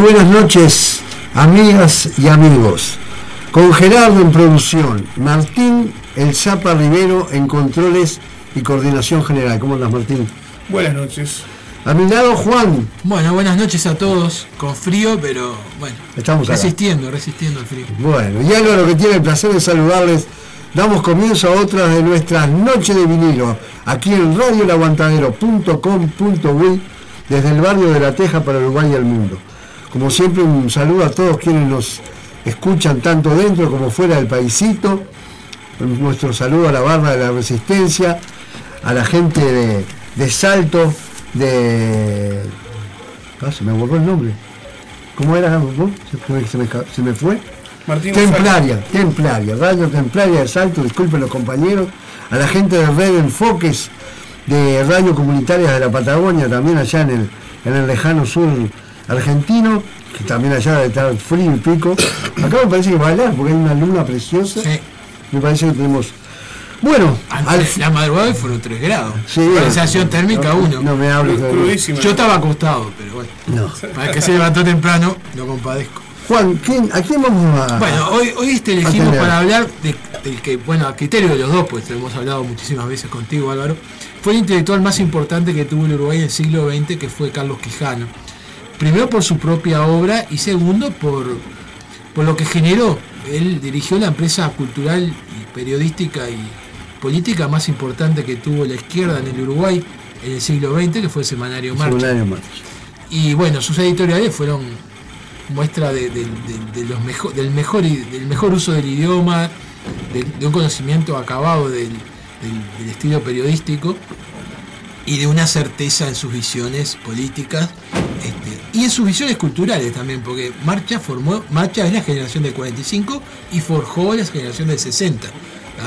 buenas noches, amigas y amigos. Con Gerardo en producción, Martín El Zapa Rivero en controles y coordinación general. ¿Cómo andas, Martín? Buenas noches. A mi lado, Juan. Bueno, buenas noches a todos. Con frío, pero bueno. Estamos resistiendo, resistiendo al frío. Bueno, y lo que tiene el placer de saludarles. Damos comienzo a otras de nuestras noches de vinilo, aquí en radiolaguantadero.com.uy, desde el barrio de La Teja para Uruguay y el mundo. Como siempre, un saludo a todos quienes nos escuchan tanto dentro como fuera del paisito. Nuestro saludo a la barra de la resistencia, a la gente de, Salto, de. Ah, se me borró el nombre. ¿Cómo era? Se, me, fue. templaria, Templaria, Radio Templaria de Salto, disculpen los compañeros, a la gente de Red Enfoques, de Radio Comunitaria de la Patagonia, también allá en el, en el lejano sur argentino, que también allá debe estar frío y pico. Acá me parece que va a bailar porque hay una luna preciosa. Me parece que tenemos. Bueno, la madrugada fueron 3 grados. Sí, sensación térmica 1. No, me hablo Yo estaba acostado, pero bueno. No. Para que se levantó temprano, lo compadezco. Juan, ¿a quién vamos a.? Bueno, hoy, hoy este elegimos para hablar de, del que, bueno, a criterio de los dos, pues hemos hablado muchísimas veces contigo, Álvaro, fue el intelectual más importante que tuvo el Uruguay en el siglo XX, que fue Carlos Quijano primero por su propia obra y segundo por, por lo que generó. Él dirigió la empresa cultural y periodística y política más importante que tuvo la izquierda en el Uruguay en el siglo XX, que fue el Semanario Marcha. Y bueno, sus editoriales fueron muestra de, los mejor, del, mejor, del mejor uso del idioma, de, un conocimiento acabado del, estilo periodístico y de una certeza en sus visiones políticas este, y en sus visiones culturales también, porque Marcha formó, Marcha es la generación del 45 y forjó la generación del 60,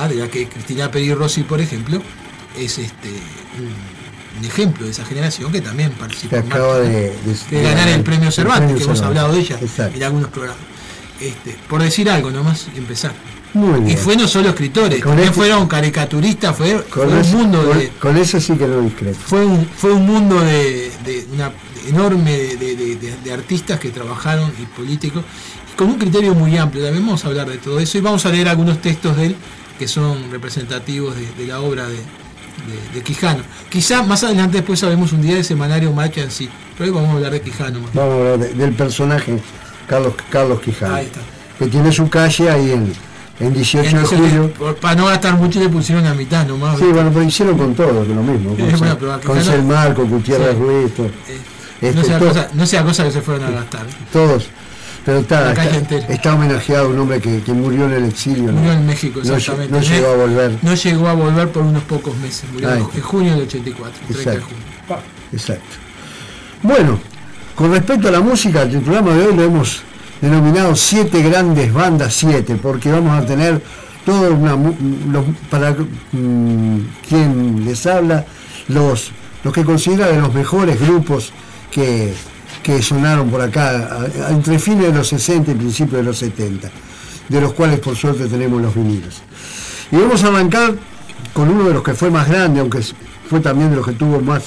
de la que Cristina Peri Rossi, por ejemplo, es este un, ejemplo de esa generación que también participó en Marcha, de, ganar el premio Cervantes, que hemos hablado de ella en algunos programas. Este, por decir algo nomás, empezar. Y fue no solo escritores, también este- fueron caricaturistas, fue, un mundo de. Con eso sí que lo discreto. Fue un, fue un mundo de, una enorme de, artistas que trabajaron y políticos, con un criterio muy amplio. También vamos a hablar de todo eso y vamos a leer algunos textos de él que son representativos de, la obra de, Quijano. Quizá más adelante después sabemos un día de semanario Marcha en sí, pero hoy vamos a hablar de Quijano. Vamos a hablar del personaje Carlos, Carlos Quijano. Que tiene su calle ahí en en 18 de julio. para no gastar mucho le pusieron a mitad nomás. Sí, bueno, pero hicieron con todo, lo mismo. Con, el Marco, Gutiérrez Ruiz, todo. Eh, no, sea cosa, no sea cosa que se fueron a gastar. Todos. Pero está, está, homenajeado un hombre que, que, murió en el exilio. Murió en México, exactamente. No, llegó a volver. No llegó a volver por unos pocos meses. Murió en junio del 84, Exacto. Exacto. Bueno, con respecto a la música, el programa de hoy lo hemos denominado Siete Grandes Bandas Siete, porque vamos a tener todo una, para mm, quien les habla, los, los que considera de los mejores grupos que, sonaron por acá entre fines de los 60 y principios de los 70, de los cuales por suerte tenemos los vinilos. Y vamos a arrancar con uno de los que fue más grande, aunque fue también de los que tuvo más,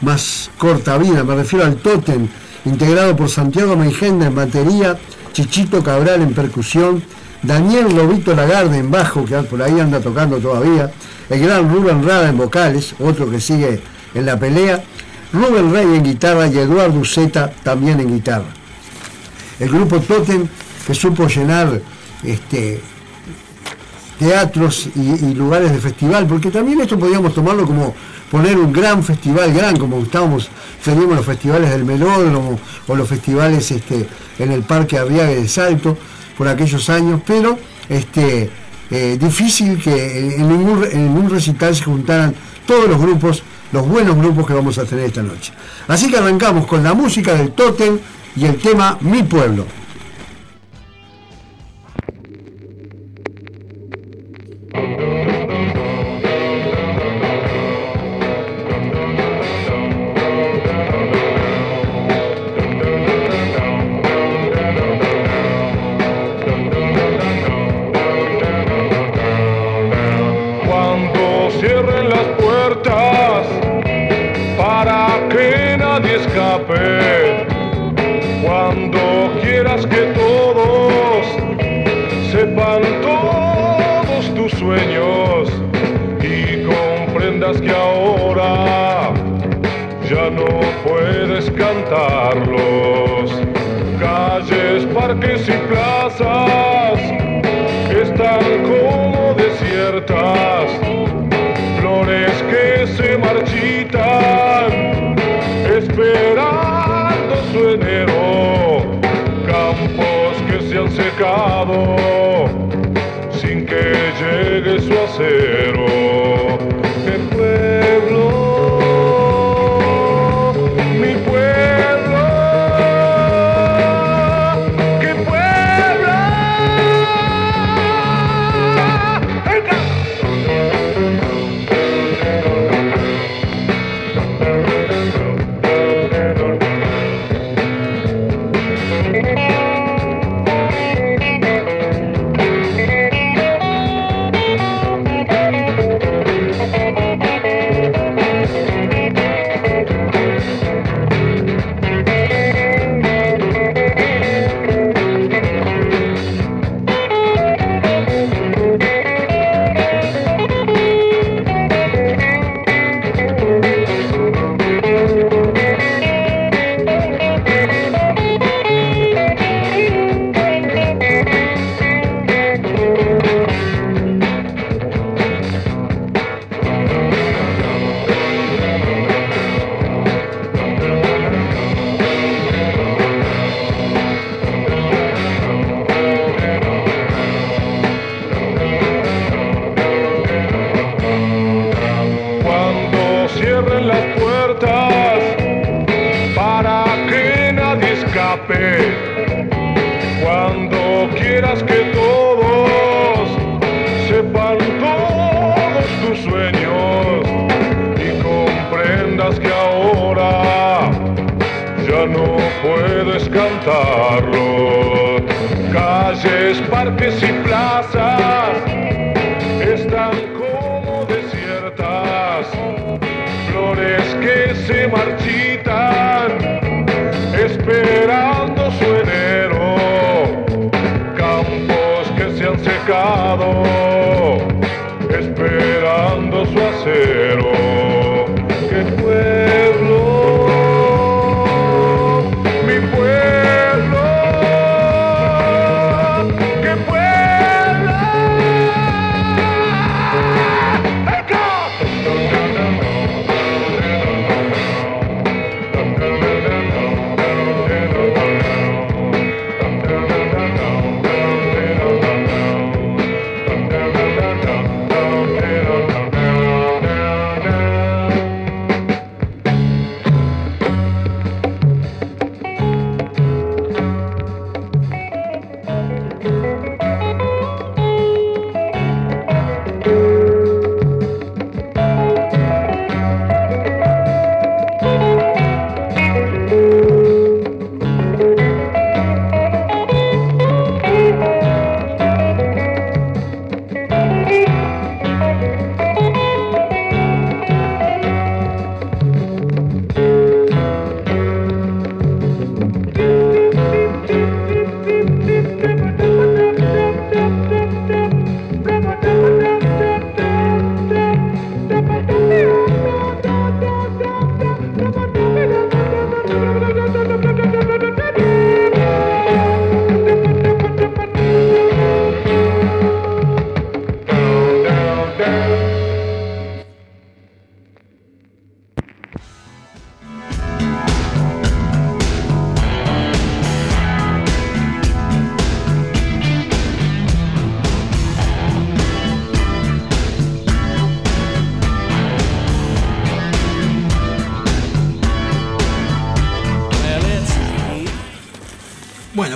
más corta vida, me refiero al Totem, integrado por Santiago Meijenda en batería, Chichito Cabral en percusión, Daniel Lobito Lagarde en bajo, que por ahí anda tocando todavía, el gran Rubén Rada en vocales, otro que sigue en la pelea, Rubén Rey en guitarra y Eduardo Zeta también en guitarra. El grupo Totem que supo llenar este, teatros y, lugares de festival, porque también esto podríamos tomarlo como poner un gran festival, gran, como estábamos, teníamos los festivales del Melódromo o los festivales este, en el Parque Arriaga de Salto por aquellos años, pero este, eh, difícil que en ningún, en un recital se juntaran todos los grupos, los buenos grupos que vamos a tener esta noche. Así que arrancamos con la música del Totem y el tema Mi Pueblo.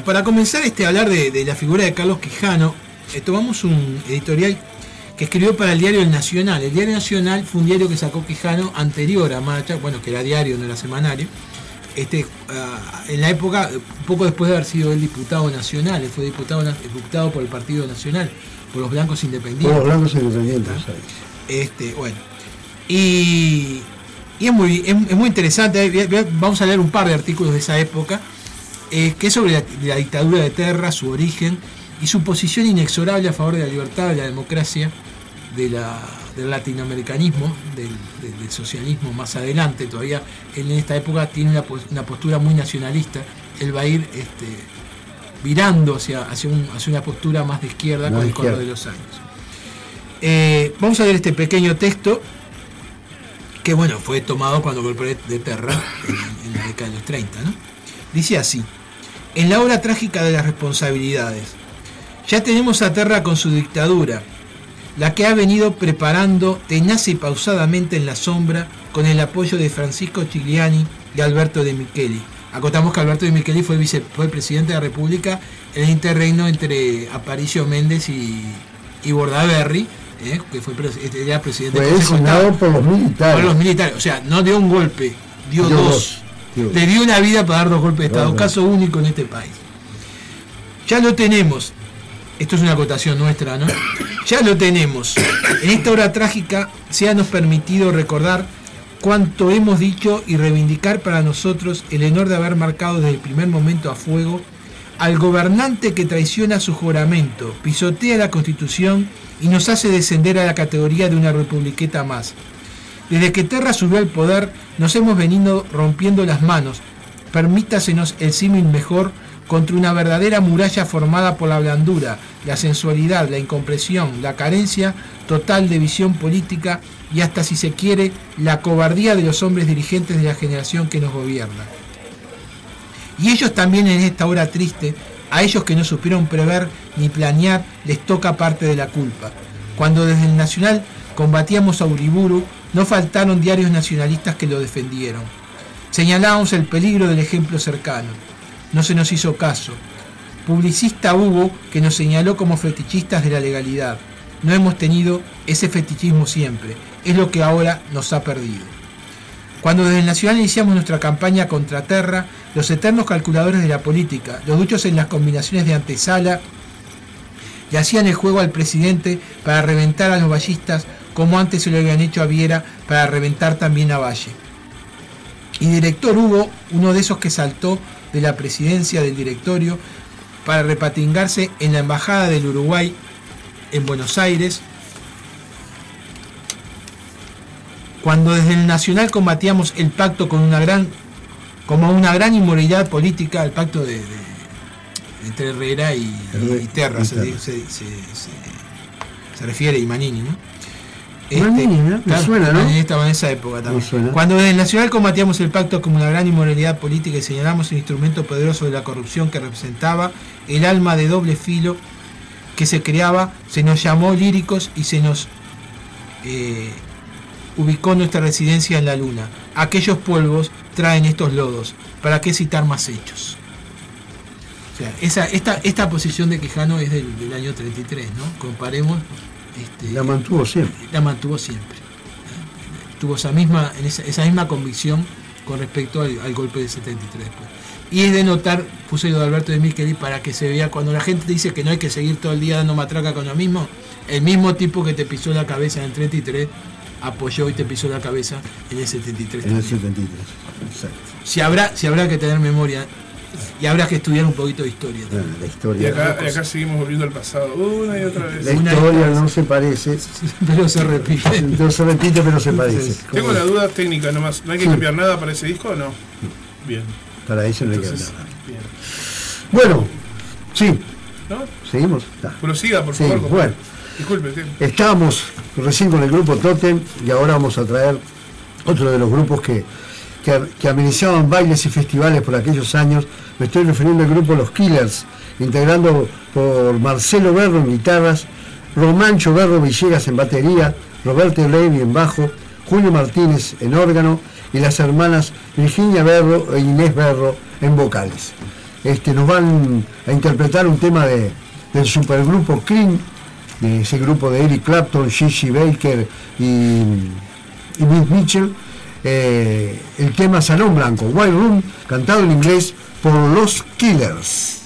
Para comenzar este, a hablar de, la figura de Carlos Quijano, eh, tomamos un editorial que escribió para el diario El Nacional. El diario Nacional fue un diario que sacó Quijano anterior a Marcha, bueno, que era diario, no era semanario. Este, ah, en la época, poco después de haber sido el diputado nacional, fue diputado, diputado por el Partido Nacional, por los blancos independientes. Por los blancos independientes, este, bueno. Y, es, muy, es muy interesante, vamos a leer un par de artículos de esa época eh, que es sobre la, dictadura de Terra, su origen y su posición inexorable a favor de la libertad, de la democracia del latinoamericanismo, del, socialismo más adelante, todavía en esta época tiene una, postura muy nacionalista, él va a ir este, virando hacia, hacia, una postura más de izquierda con el correr de los años. Eh, vamos a ver este pequeño texto que bueno, fue tomado cuando golpeó de Terra en, la década de los 30. Dice así, en la obra trágica de las responsabilidades, ya tenemos a Terra con su dictadura, la que ha venido preparando tenaz y pausadamente en la sombra con el apoyo de Francisco Chigliani y Alberto de Micheli. Acotamos que Alberto de Micheli fue, vice, presidente de la República en el interreino entre Aparicio Méndez y, y Bordaberry, ¿eh? que fue ya presidente fue designado por los militares. Por los militares, o sea, no dio un golpe, dio, dos. Le dio una vida para dar dos golpes de Estado, caso único en este país. Ya lo tenemos, esto es una acotación nuestra, ¿no? Ya lo tenemos. En esta hora trágica se ha nos permitido recordar cuánto hemos dicho y reivindicar para nosotros el honor de haber marcado desde el primer momento a fuego al gobernante que traiciona su juramento, pisotea la constitución y nos hace descender a la categoría de una republiqueta más. Desde que Terra subió al poder, nos hemos venido rompiendo las manos. Permítasenos el símil mejor contra una verdadera muralla formada por la blandura, la sensualidad, la incompresión, la carencia total de visión política y hasta si se quiere, la cobardía de los hombres dirigentes de la generación que nos gobierna. Y ellos también en esta hora triste a ellos que no supieron prever ni planear les toca parte de la culpa. Cuando desde el Nacional combatíamos a Uriburu, no faltaron diarios nacionalistas que lo defendieron. Señalábamos el peligro del ejemplo cercano. No se nos hizo caso. Publicista hubo que nos señaló como fetichistas de la legalidad. No hemos tenido ese fetichismo siempre. Es lo que ahora nos ha perdido. Cuando desde el Nacional iniciamos nuestra campaña contra Terra, los eternos calculadores de la política, los duchos en las combinaciones de antesala, le hacían el juego al presidente para reventar a los ballistas como antes se lo habían hecho a Viera para reventar también a Valle. Y director Hugo, uno de esos que saltó de la presidencia del directorio para repatingarse en la Embajada del Uruguay en Buenos Aires, cuando desde el Nacional combatíamos el pacto con una gran como una gran inmoralidad política el pacto de, entre Herrera y, Terra, se, refiere, y Manini, ¿no? Manini, ¿no? Este, suena, ¿no? estaba en esa época también. Cuando en el Nacional combatíamos el pacto como una gran inmoralidad política y señalamos el instrumento poderoso de la corrupción que representaba el alma de doble filo que se creaba, se nos llamó líricos y se nos eh, ubicó nuestra residencia en la luna. Aquellos polvos traen estos lodos. ¿Para qué citar más hechos? O sea, esa, esta, esta posición de Quijano es del, año 33, ¿no? Comparemos. Este, la mantuvo siempre. La mantuvo siempre. Tuvo esa misma, esa, misma convicción con respecto al, golpe de 73. Pues. Y es de notar, puse yo de Alberto de Micheli para que se vea cuando la gente dice que no hay que seguir todo el día dando matraca con lo mismo, el mismo tipo que te pisó la cabeza en el 33 apoyó y te pisó la cabeza en el 73. En el 73, exacto. Si habrá, si habrá que tener memoria y habrá que estudiar un poquito de historia. Ah, la historia. Y acá, seguimos volviendo al pasado una y otra vez. La historia no se parece. Pero se repite. No se repite, pero se parece. Tengo una duda técnica nomás. ¿No hay que cambiar nada para ese disco o no? Bien. Para eso no hay que cambiar nada. Bueno, sí. ¿No? ¿Seguimos? Prosiga, por favor. Bueno. Disculpe. Estábamos recién con el grupo Totem y ahora vamos a traer otro de los grupos que, que, amenazaban bailes y festivales por aquellos años. Me estoy refiriendo al grupo Los Killers, integrando por Marcelo Berro en guitarras, Romancho Berro Villegas en batería, Roberto Levi en bajo, Julio Martínez en órgano y las hermanas Virginia Berro e Inés Berro en vocales. Este, nos van a interpretar un tema de, del supergrupo Cream de ese grupo de Eric Clapton, Gigi Baker y, y Mitchell, eh, el tema Salón Blanco, Wild Room, cantado en inglés por los Killers.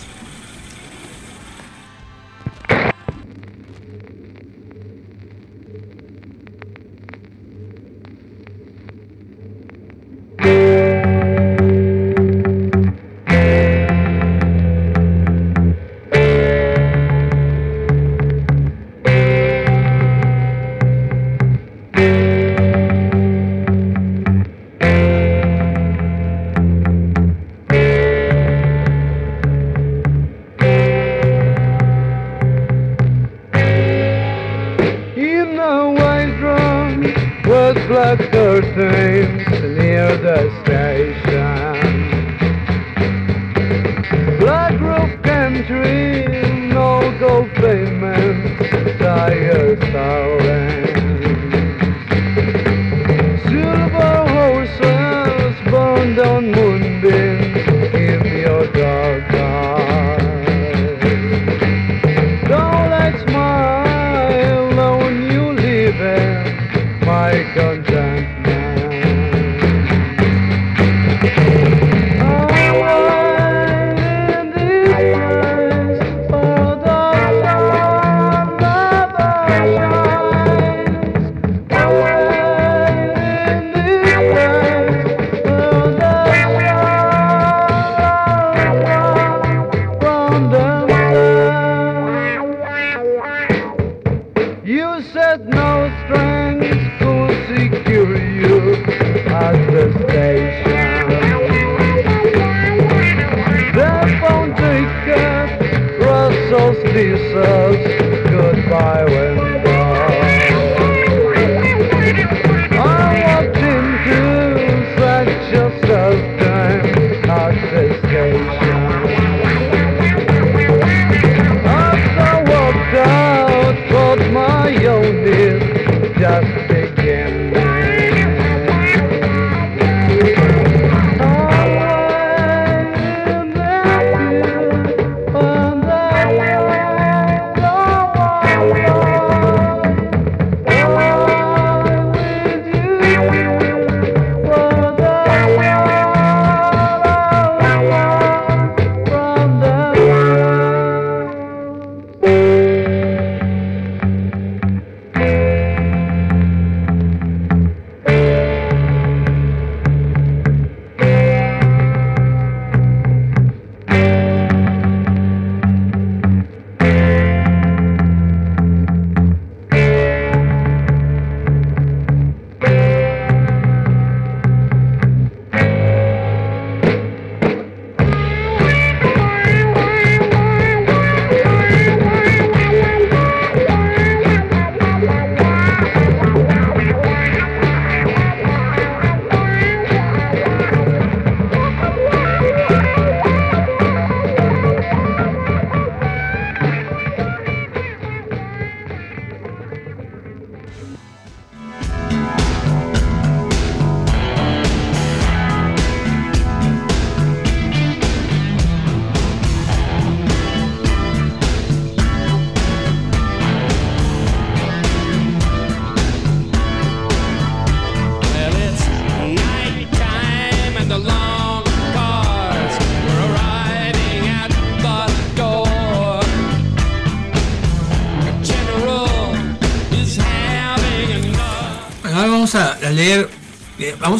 Just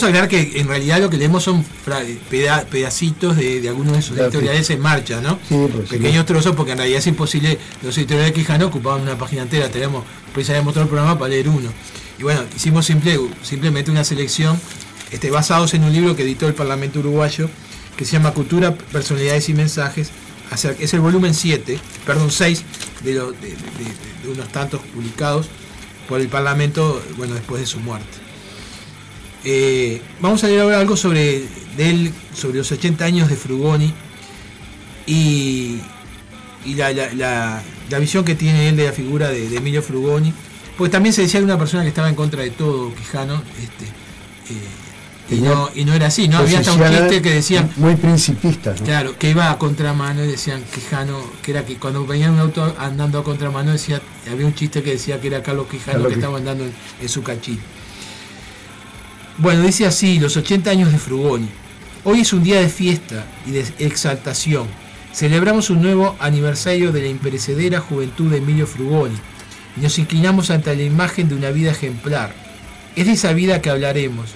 aclarar que en realidad lo que leemos son pedacitos de, de algunos de sus Claro, editoriales en marcha, ¿no? Sí, pues, sí. Pequeños trozos porque en realidad es imposible, los editoriales de Quijano ocupaban una página entera, tenemos precisamente todo el programa para leer uno. Y bueno, hicimos simple, simplemente una selección este, basados en un libro que editó el Parlamento Uruguayo, que se llama Cultura, Personalidades y Mensajes, es el volumen 7, perdón, 6 de, lo- de- de- de unos tantos publicados por el Parlamento, bueno, después de su muerte. Eh, vamos a leer ahora algo sobre de él, sobre los 80 años de Frugoni y, y la, la- la- la visión que tiene él de la figura de, de Emilio Frugoni. Porque también se decía que una persona que estaba en contra de todo Quijano, este, eh, y, no, y no era así, ¿no? Había hasta un chiste que decían, Muy principistas, ¿no? Claro, que iba a contramano y decían Quijano, que era que cuando venía un auto andando a contramano decía, había un chiste que decía que era Carlos Quijano Carlos que estaba andando en, en su cachín. Bueno, dice así, los 80 años de Frugoni. Hoy es un día de fiesta y de exaltación. Celebramos un nuevo aniversario de la imperecedera juventud de Emilio Frugoni y nos inclinamos ante la imagen de una vida ejemplar. Es de esa vida que hablaremos.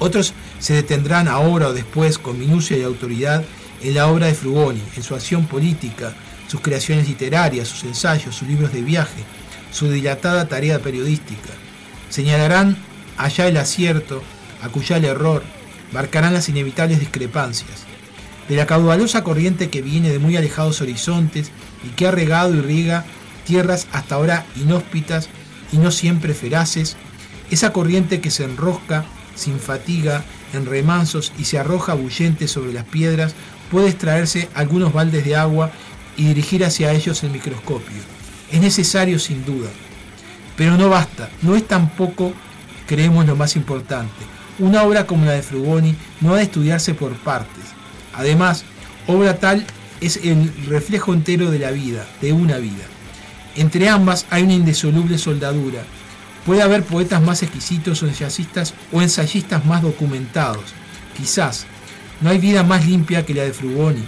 Otros se detendrán ahora o después con minucia y autoridad en la obra de Frugoni, en su acción política, sus creaciones literarias, sus ensayos, sus libros de viaje, su dilatada tarea periodística. Señalarán allá el acierto, acullá el error, marcarán las inevitables discrepancias. De la caudalosa corriente que viene de muy alejados horizontes y que ha regado y riega tierras hasta ahora inhóspitas y no siempre feraces, esa corriente que se enrosca sin fatiga en remansos y se arroja bullente sobre las piedras, puede extraerse algunos baldes de agua y dirigir hacia ellos el microscopio. Es necesario sin duda, pero no basta, no es tampoco, creemos, lo más importante. Una obra como la de Frugoni no ha de estudiarse por partes. Además, obra tal es el reflejo entero de la vida, de una vida. Entre ambas hay una indisoluble soldadura. Puede haber poetas más exquisitos o ensayistas o ensayistas más documentados. Quizás. No hay vida más limpia que la de Frugoni.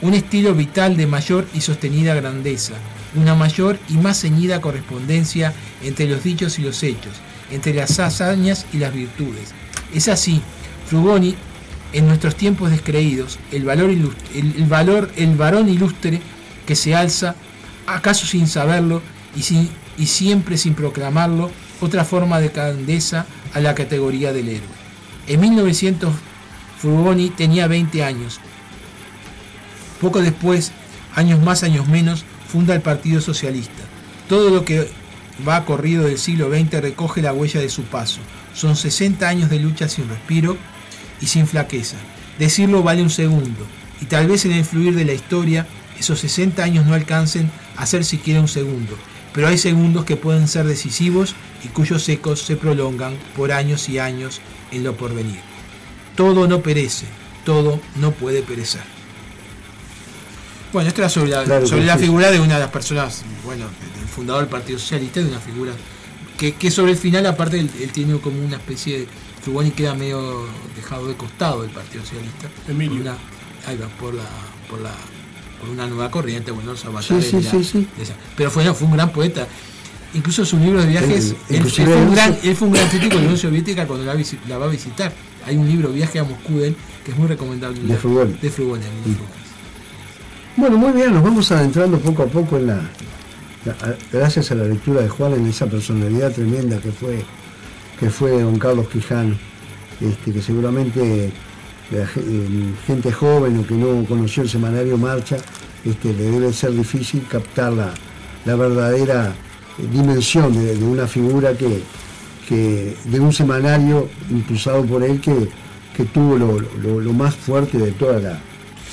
Un estilo vital de mayor y sostenida grandeza. Una mayor y más ceñida correspondencia entre los dichos y los hechos, entre las hazañas y las virtudes. Es así, Frugoni, en nuestros tiempos descreídos, el valor, ilust- el, el valor, el varón ilustre que se alza, acaso sin saberlo y, sin- y siempre sin proclamarlo, otra forma de grandeza a la categoría del héroe. En 1900, Frugoni tenía 20 años. Poco después, años más, años menos, funda el Partido Socialista. Todo lo que va corrido del siglo XX recoge la huella de su paso. Son 60 años de lucha sin respiro y sin flaqueza. Decirlo vale un segundo, y tal vez en el fluir de la historia esos 60 años no alcancen a ser siquiera un segundo, pero hay segundos que pueden ser decisivos y cuyos ecos se prolongan por años y años en lo porvenir. Todo no perece, todo no puede perecer. Bueno, esto era sobre la, Claro que sobre la sí. figura de una de las personas, bueno, del fundador del Partido Socialista, de una figura que, que sobre el final, aparte, él, él tiene como una especie de. Frugoni queda medio dejado de costado del Partido Socialista. Emilio. Una, ahí va, por la, por la, por una nueva corriente, bueno, los Sí, sí, sí, sí. de esa. Pero fue, fue un gran poeta. Incluso sus libros de viajes, El- él, fue un gran, él fue un gran crítico de la Unión Soviética cuando la, va a visitar. Hay un libro, Viaje a Moscú, de él, que es muy recomendable. De Frugoni. De Frugoni. Bueno, muy bien, nos vamos adentrando poco a poco en la, gracias a la lectura de Juan en esa personalidad tremenda que fue que fue don Carlos Quijano, este, que seguramente gente joven o que no conoció el semanario Marcha, este, le debe ser difícil captar la, la verdadera dimensión de, una figura que, que de un semanario impulsado por él que, que tuvo lo- lo más fuerte de toda la,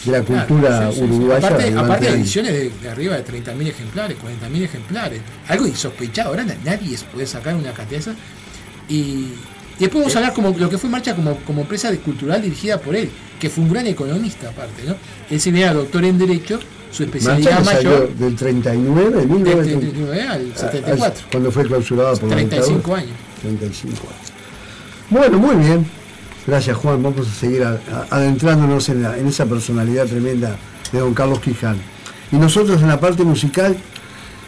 de la Claro, cultura sí, sí, sí. uruguaya. Aparte, de ediciones de, de arriba de 30.000 ejemplares, 40.000 ejemplares. Algo insospechado. Ahora na- nadie puede sacar una cantidad de. Y, y después vamos a hablar como lo que fue Marcha como, como empresa de- cultural dirigida por él, que fue un gran economista aparte. ¿no? Él se era doctor en Derecho, su Marcha especialidad salió mayor, del 39, del 1939, 39 al a- 74. cuando fue clausurada por la 35 dictadura. años. 35 años. Bueno, muy bien. Gracias Juan, vamos a seguir adentrándonos en, esa personalidad tremenda de don Carlos Quijano. Y nosotros en la parte musical,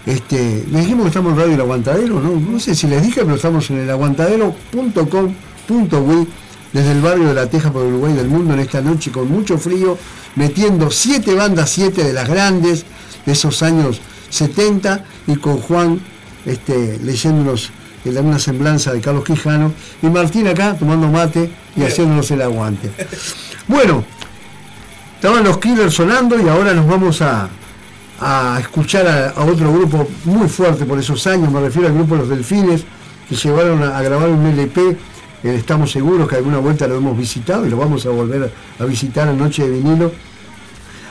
este, les dijimos que estamos en Radio El Aguantadero, ¿no? No sé si les dije, pero estamos en el aguantadero.com.uy desde el barrio de La Teja por Uruguay del mundo en esta noche con mucho frío, metiendo siete bandas, siete de las grandes de esos años 70 y con Juan este, leyéndonos en una semblanza de Carlos Quijano y Martín acá tomando mate y haciéndonos el aguante. Bueno, estaban los Killers sonando y ahora nos vamos a, a escuchar a, a otro grupo muy fuerte por esos años, me refiero al grupo Los Delfines, que llevaron a, a grabar un LP, eh, estamos seguros que alguna vuelta lo hemos visitado y lo vamos a volver a visitar en Noche de Vinilo.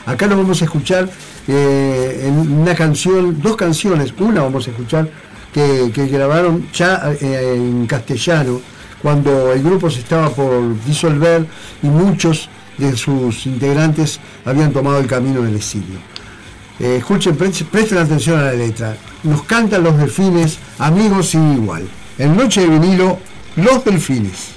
Acá nos vamos a escuchar eh, en una canción, dos canciones, una vamos a escuchar que, grabaron ya eh, en castellano, cuando el grupo se estaba por disolver y muchos de sus integrantes habían tomado el camino del exilio. Eh, escuchen, pre- presten atención a la letra. Nos cantan los delfines, amigos y igual. En Noche de vinilo, los delfines.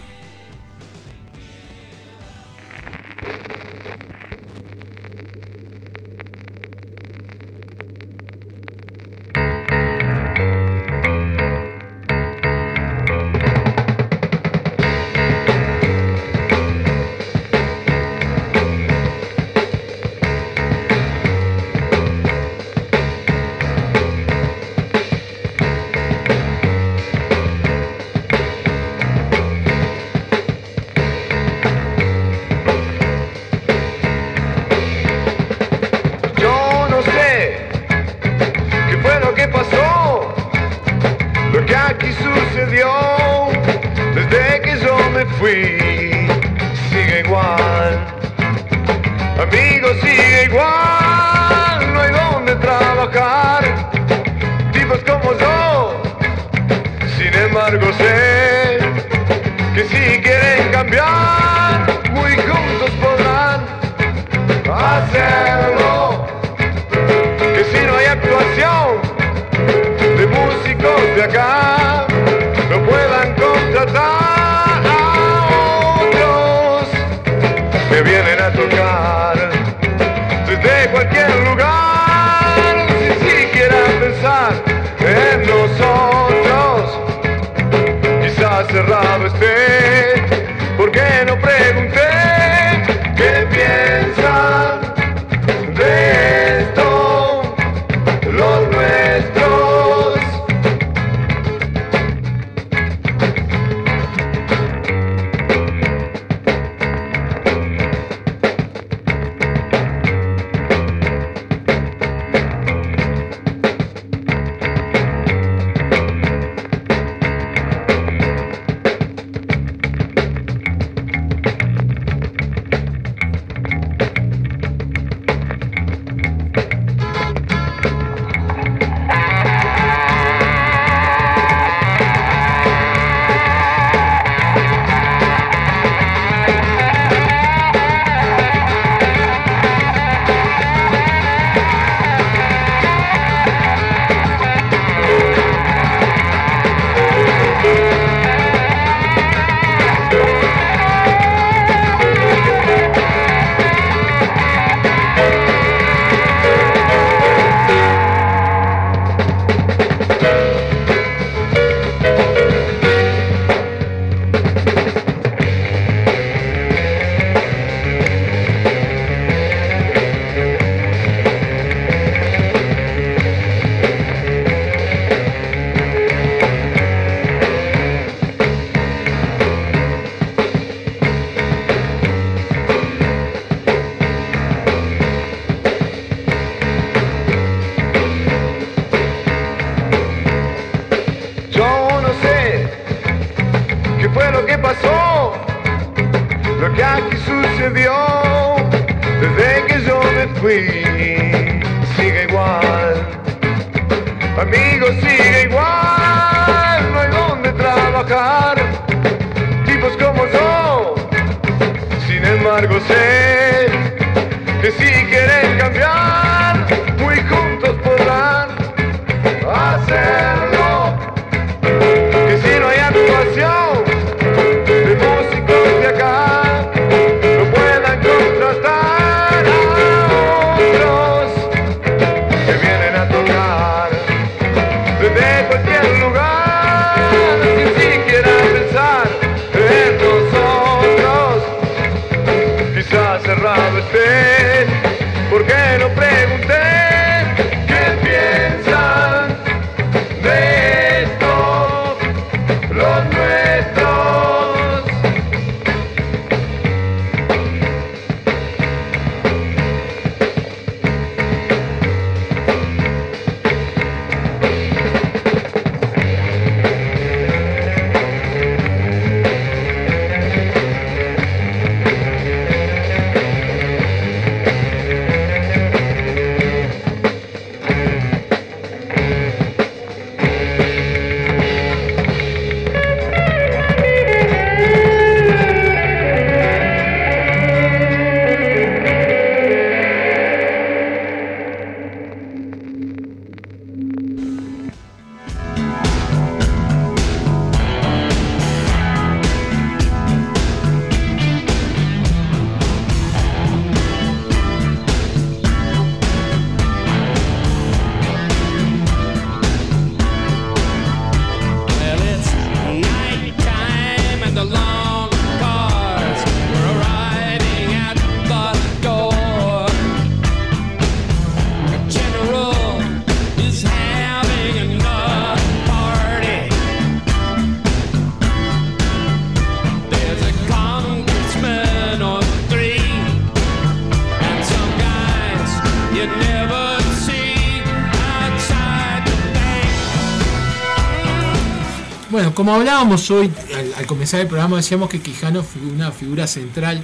Como hablábamos hoy, al, al comenzar el programa decíamos que Quijano fue una figura central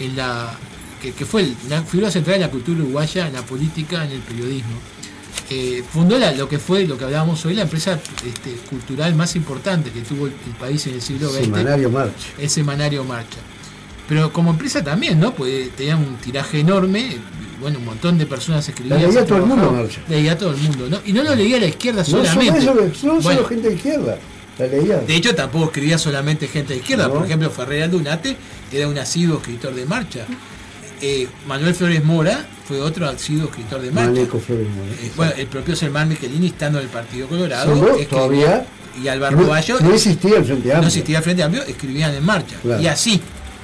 en la que, que fue una figura central en la cultura uruguaya, en la política, en el periodismo. Eh, fundó la- lo que fue, lo que hablábamos hoy, la empresa este, cultural más importante que tuvo el, el país en el siglo XX, Semanario Marcha. el semanario Marcha. Pero como empresa también, ¿no? Pues tenía un tiraje enorme, eh, bueno, un montón de personas escribían. La leía todo el mundo, Marcha. Leía todo el mundo, ¿no? Y no lo leía la izquierda No solo solamente. eso, no Bueno, solo gente de izquierda. La leía. de hecho, tampoco escribía solamente gente de izquierda. No. Por ejemplo, Ferrer Aldunate era un asiduo escritor de marcha. Eh, Manuel Flores Mora fue otro asiduo escritor de marcha. Flores Mora. Eh, bueno, el propio Sermán Michelini, estando en el Partido Colorado, escribía- y Álvaro No, Bayo no existía el Frente Amplio. no existía Frente Amplio, escribían en marcha. Claro. Y así,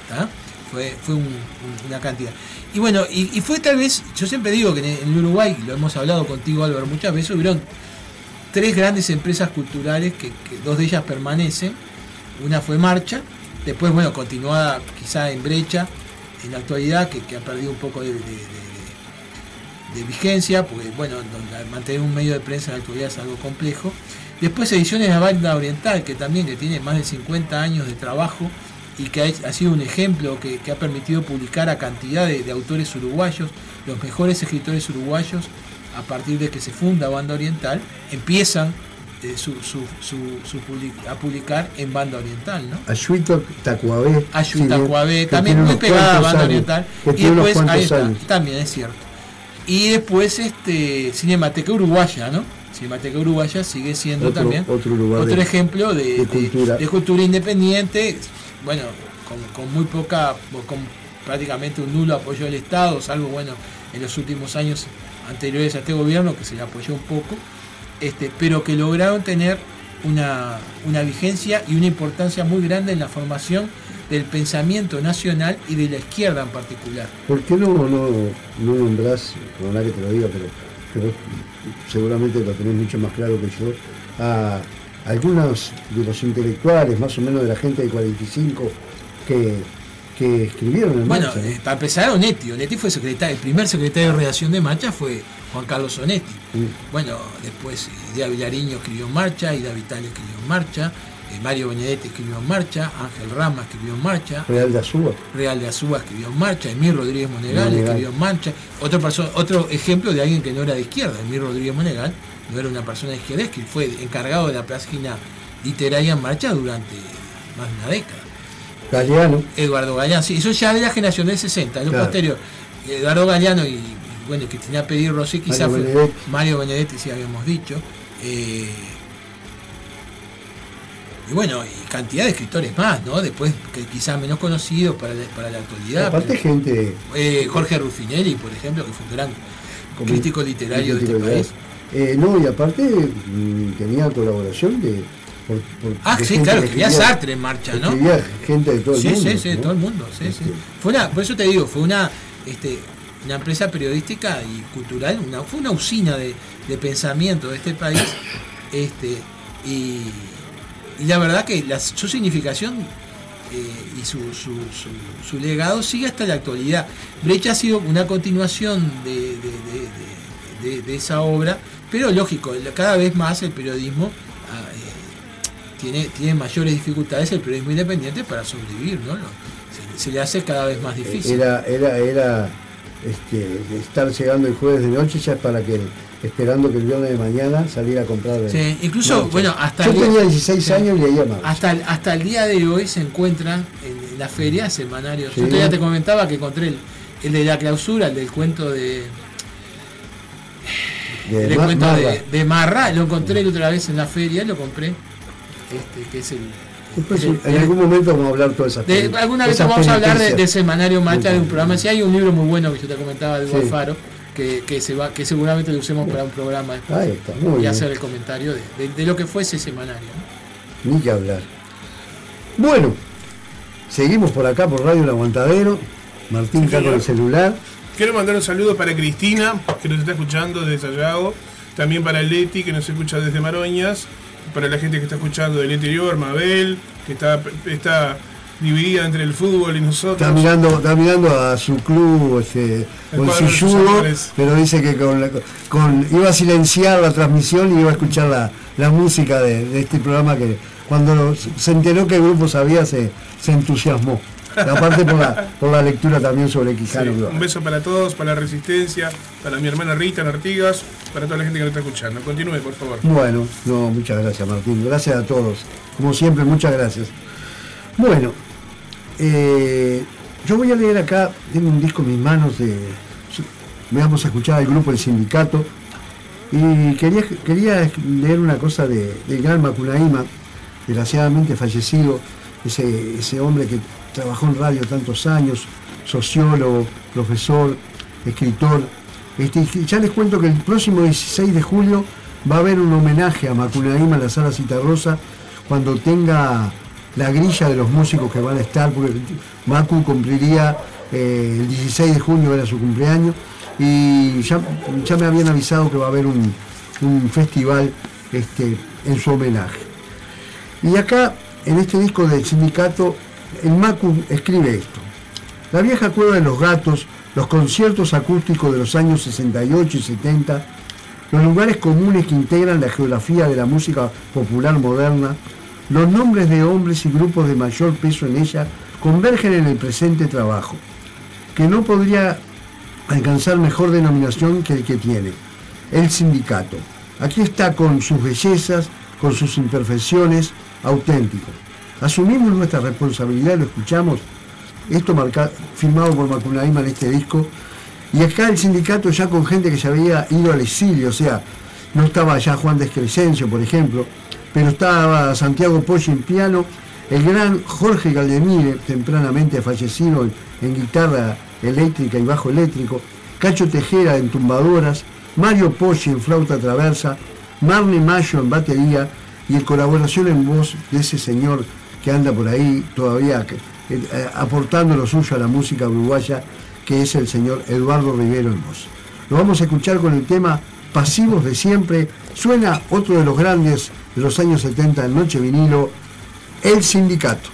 ¿tá? fue, fue un- un- una cantidad. Y bueno, y, y fue tal vez, yo siempre digo que en el- en el Uruguay, lo hemos hablado contigo Álvaro muchas veces, hubieron tres grandes empresas culturales que, dos de ellas permanecen. Una fue Marcha, después, bueno, continuada quizá en brecha en la actualidad, que, que ha perdido un poco de, vigencia, porque, bueno, mantener un medio de prensa en la actualidad es algo complejo. Después Ediciones de la Banda Oriental, que también que tiene más de 50 años de trabajo y que ha, sido un ejemplo que, ha permitido publicar a cantidad de autores uruguayos, los mejores escritores uruguayos, a partir de que se funda Banda Oriental, empiezan eh, su, su- su- su public- a publicar en Banda Oriental, ¿no? Ayuito Tacuabé. Ayuta sí, Cuabé, que también muy pegada a Banda años, Oriental. Y después, ahí está, también es cierto. Y después este Cinemateca Uruguaya, ¿no? Cinemateca Uruguaya sigue siendo Otro- también otro lugar de- ejemplo de, de de- cultura. de cultura independiente, bueno, con, con muy poca, con prácticamente un nulo apoyo del Estado, salvo bueno, en los últimos años anteriores a este gobierno, que se le apoyó un poco, este, pero que lograron tener una, una vigencia y una importancia muy grande en la formación del pensamiento nacional y de la izquierda en particular. ¿Por qué no, no, no nombrás, perdona que te lo diga, pero, pero seguramente lo tenés mucho más claro que yo, a algunos de los intelectuales, más o menos de la gente de 45, que, que escribieron en Bueno, marcha, ¿no? eh, para empezar, Onetti. Onetti fue secretario, el primer secretario de redacción de Marcha fue Juan Carlos Onetti. Bueno, después Idea Vilariño escribió en Marcha, Ida Vitale escribió en Marcha, eh, Mario Benedetti escribió en Marcha, Ángel Rama escribió en Marcha, Real de Azúa. Real de Azúa escribió en Marcha, Emir Rodríguez Monegal Monegal. escribió en Marcha. Otro, perso- otro ejemplo de alguien que no era de izquierda, Emir Rodríguez Monegal, no era una persona de izquierda, es que fue encargado de la página literaria en Marcha durante más de una década. Galeano. Eduardo Galeano, sí, eso ya de la generación del 60, lo Claro. posterior. Eduardo Galeano y, bueno, Cristina Pedir Rossi, quizás Mario Benedetti. Mario Benedetti, si habíamos dicho. eh, y bueno, y cantidad de escritores más, ¿no? Después, que quizás menos conocidos para la, para la actualidad. Aparte pero, gente eh, Jorge Ruffinelli, por ejemplo, que fue un gran como- crítico literario crítico de este país. Eh, no, y aparte mm, tenía colaboración de... por- por- Ah, sí, claro, que escribía Sartre en marcha, ¿no? Gente de todo el sí, mundo. sí, sí, de ¿no? todo el mundo, sí, sí. Este, Fue una, por eso te digo, fue una, este, una empresa periodística y cultural, una, fue una usina de, de pensamiento de este país, este, y, y la verdad que la- su significación eh, y su, su, su- su legado sigue hasta la actualidad. Brecha ha sido una continuación de, de- esa obra, pero lógico, cada vez más el periodismo tiene, tiene mayores dificultades el periodismo independiente para sobrevivir, ¿no? Se, se le hace cada vez más difícil. Era, era, era este, estar llegando el jueves de noche ya es para que esperando que el viernes de mañana saliera a comprar. el- Sí, incluso, bueno, hasta Yo el- tenía 16 sí. años y leía más. Hasta hasta el día de hoy se encuentran en, en la feria semanarios. Sí. Yo todavía te comentaba que encontré el, el de la clausura, el del cuento de, de el cuento Marra. de, de Marra, lo encontré la otra vez en la feria, lo compré, este, que es el, Después, el- en algún momento vamos a hablar todas esas de- alguna vez esas vamos a hablar de, semanario marcha de un programa. Si hay un libro muy bueno que yo te comentaba de Hugo Sí. Alfaro, que, que se va, que seguramente lo usemos para un programa después, Ahí está, muy y bien. hacer el comentario de, de- de lo que fue ese semanario. Ni que hablar. Bueno, seguimos por acá por Radio El Aguantadero. Martín Sí, está con el celular. Quiero mandar un saludo para Cristina, que nos está escuchando desde Sayago. También para Leti, que nos escucha desde Maroñas. Para la gente que está escuchando del interior, Mabel, que está, está dividida entre el fútbol y nosotros. Está mirando, está mirando a su club este, sus bolsilludo, amores. pero dice que con, la- con- iba a silenciar la transmisión y iba a escuchar la, la música de, de este programa que cuando se enteró que el grupo sabía se, se entusiasmó. Y aparte por la, por la lectura también sobre Sí, Quijano. un beso para todos, para la Resistencia, para mi hermana Rita en Artigas, para toda la gente que nos está escuchando. Continúe, por favor. Bueno, no, muchas gracias Martín, gracias a todos. Como siempre, muchas gracias. Bueno, eh, yo voy a leer acá, tengo un disco en mis manos de. Me vamos a escuchar al grupo El Sindicato. Y quería, quería leer una cosa de, del gran Macunaíma, desgraciadamente fallecido, ese, ese hombre que trabajó en radio tantos años, sociólogo, profesor, escritor. Este, ya les cuento que el próximo 16 de julio va a haber un homenaje a Macunaíma en la sala Citarrosa cuando tenga la grilla de los músicos que van a estar, porque Macu cumpliría eh, el 16 de junio, era su cumpleaños, y ya, ya me habían avisado que va a haber un, un festival este, en su homenaje. Y acá, en este disco del sindicato, el Macu escribe esto. La vieja cueva de los gatos, los conciertos acústicos de los años 68 y 70, los lugares comunes que integran la geografía de la música popular moderna, los nombres de hombres y grupos de mayor peso en ella convergen en el presente trabajo, que no podría alcanzar mejor denominación que el que tiene, el sindicato. Aquí está con sus bellezas, con sus imperfecciones, auténtico. Asumimos nuestra responsabilidad, lo escuchamos, esto marca, firmado por Macunaíma en este disco, y acá el sindicato ya con gente que se había ido al exilio, o sea, no estaba ya Juan Descrescencio, por ejemplo, pero estaba Santiago Pollo en piano, el gran Jorge Galdemire, tempranamente fallecido en, guitarra eléctrica y bajo eléctrico, Cacho Tejera en tumbadoras, Mario Poggi en flauta traversa, Marne Mayo en batería y en colaboración en voz de ese señor que anda por ahí todavía eh, eh, aportando lo suyo a la música uruguaya, que es el señor Eduardo Rivero voz. Lo vamos a escuchar con el tema Pasivos de siempre. Suena otro de los grandes de los años 70 en Noche Vinilo, El Sindicato.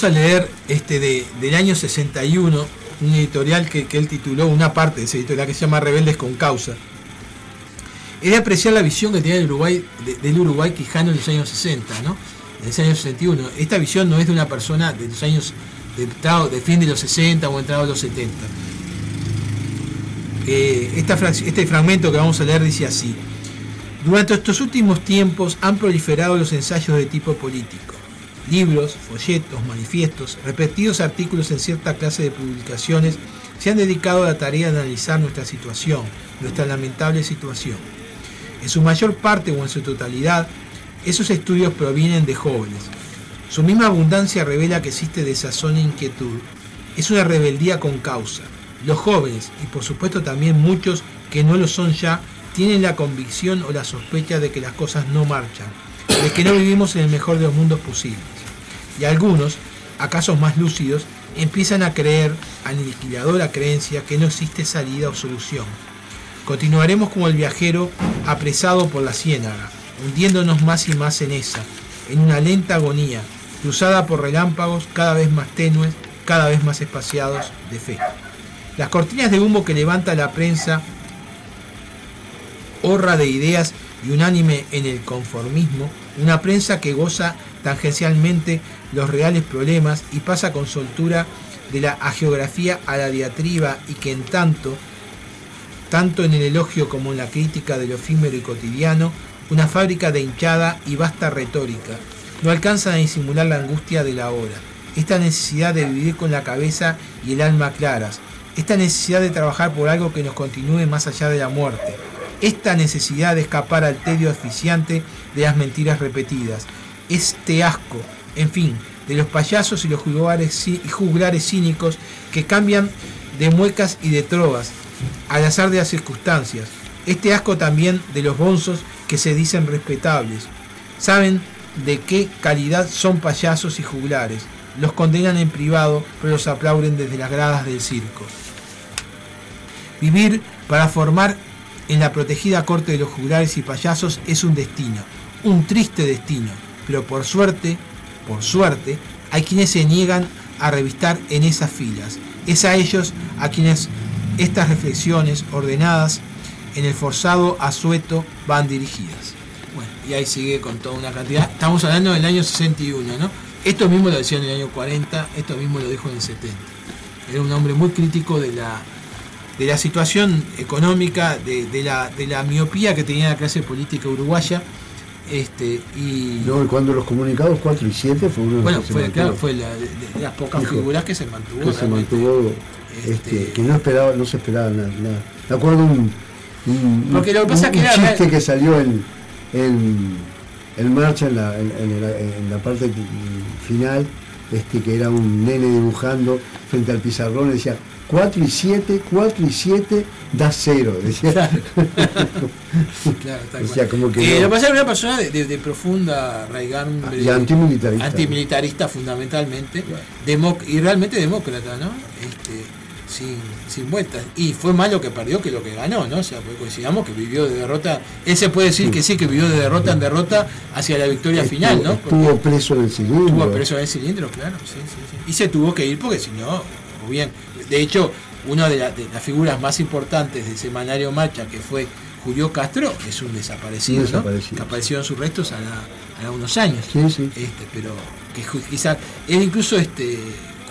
Vamos a leer este de, del año 61, un editorial que, que él tituló, una parte de ese editorial que se llama Rebeldes con Causa. Es de apreciar la visión que tenía el Uruguay, de- del Uruguay quijano en los años 60, ¿no? En ese año 61. Esta visión no es de una persona de los años de, fin de los 60 o entrado de los 70. Eh, este fragmento que vamos a leer dice así. Durante estos últimos tiempos han proliferado los ensayos de tipo político. Libros, folletos, manifiestos, repetidos artículos en cierta clase de publicaciones se han dedicado a la tarea de analizar nuestra situación, nuestra lamentable situación. En su mayor parte o en su totalidad, esos estudios provienen de jóvenes. Su misma abundancia revela que existe desazón e inquietud. Es una rebeldía con causa. Los jóvenes, y por supuesto también muchos que no lo son ya, tienen la convicción o la sospecha de que las cosas no marchan, de que no vivimos en el mejor de los mundos posibles. Y algunos, acaso más lúcidos, empiezan a creer, aniquiladora creencia, que no existe salida o solución. Continuaremos como el viajero apresado por la ciénaga, hundiéndonos más y más en esa, en una lenta agonía, cruzada por relámpagos cada vez más tenues, cada vez más espaciados de fe. Las cortinas de humo que levanta la prensa, horra de ideas y unánime en el conformismo, una prensa que goza tangencialmente los reales problemas y pasa con soltura de la agiografía a la diatriba y que en tanto, tanto en el elogio como en la crítica de lo efímero y cotidiano, una fábrica de hinchada y vasta retórica, no alcanzan a disimular la angustia de la hora, esta necesidad de vivir con la cabeza y el alma claras, esta necesidad de trabajar por algo que nos continúe más allá de la muerte, esta necesidad de escapar al tedio asfixiante de las mentiras repetidas, este asco, en fin, de los payasos y los juglares, cínicos que cambian de muecas y de trovas al azar de las circunstancias, este asco también de los bonzos que se dicen respetables, saben de qué calidad son payasos y juglares, los condenan en privado, pero los aplauden desde las gradas del circo. Vivir para formar en la protegida corte de los juglares y payasos es un destino, un triste destino, pero por suerte, por suerte, hay quienes se niegan a revistar en esas filas. Es a ellos a quienes estas reflexiones ordenadas en el forzado asueto van dirigidas. Bueno, y ahí sigue con toda una cantidad. Estamos hablando del año 61, ¿no? Esto mismo lo decía en el año 40, esto mismo lo dijo en el 70. Era un hombre muy crítico de la, de la situación económica, de, la, de la miopía que tenía la clase política uruguaya. Este, y No, y cuando los comunicados 4 y 7 fue uno de los bueno, que se fue, mantuvo, claro, fue la, de, de las pocas figuras que se mantuvo. que se mantuvo este, Este- que no esperaba, no se esperaba nada. nada. Me acuerdo un, un, Porque lo que pasa un- que un era chiste real- que salió en, en, en marcha en la, en, en la, en la parte final, este, que era un nene dibujando frente al pizarrón y decía 4 y 7, 4 y 7 da 0. Decía. Claro, O sea, como que Eh, no. Lo que pasa es que era una persona de, de- de profunda raigambre. Y antimilitarista. Antimilitarista fundamentalmente. demo- y realmente demócrata, ¿no? Este, sin, sin vueltas. Y fue más lo que perdió que lo que ganó, ¿no? O sea, pues coincidamos que vivió de derrota. Él se puede decir que sí, que vivió de derrota en derrota hacia la victoria final, ¿no? Porque Estuvo preso en el cilindro. Estuvo preso en el cilindro, claro, sí, sí, sí. Y se tuvo que ir porque si no, o bien. De hecho, una de, la- de las figuras más importantes del semanario Marcha, que fue Julio Castro, es un desaparecido, Un ¿no? desaparecido. Que aparecieron sus restos a, la- a unos años. Sí, sí. Este, pero que ju- quizá, él incluso este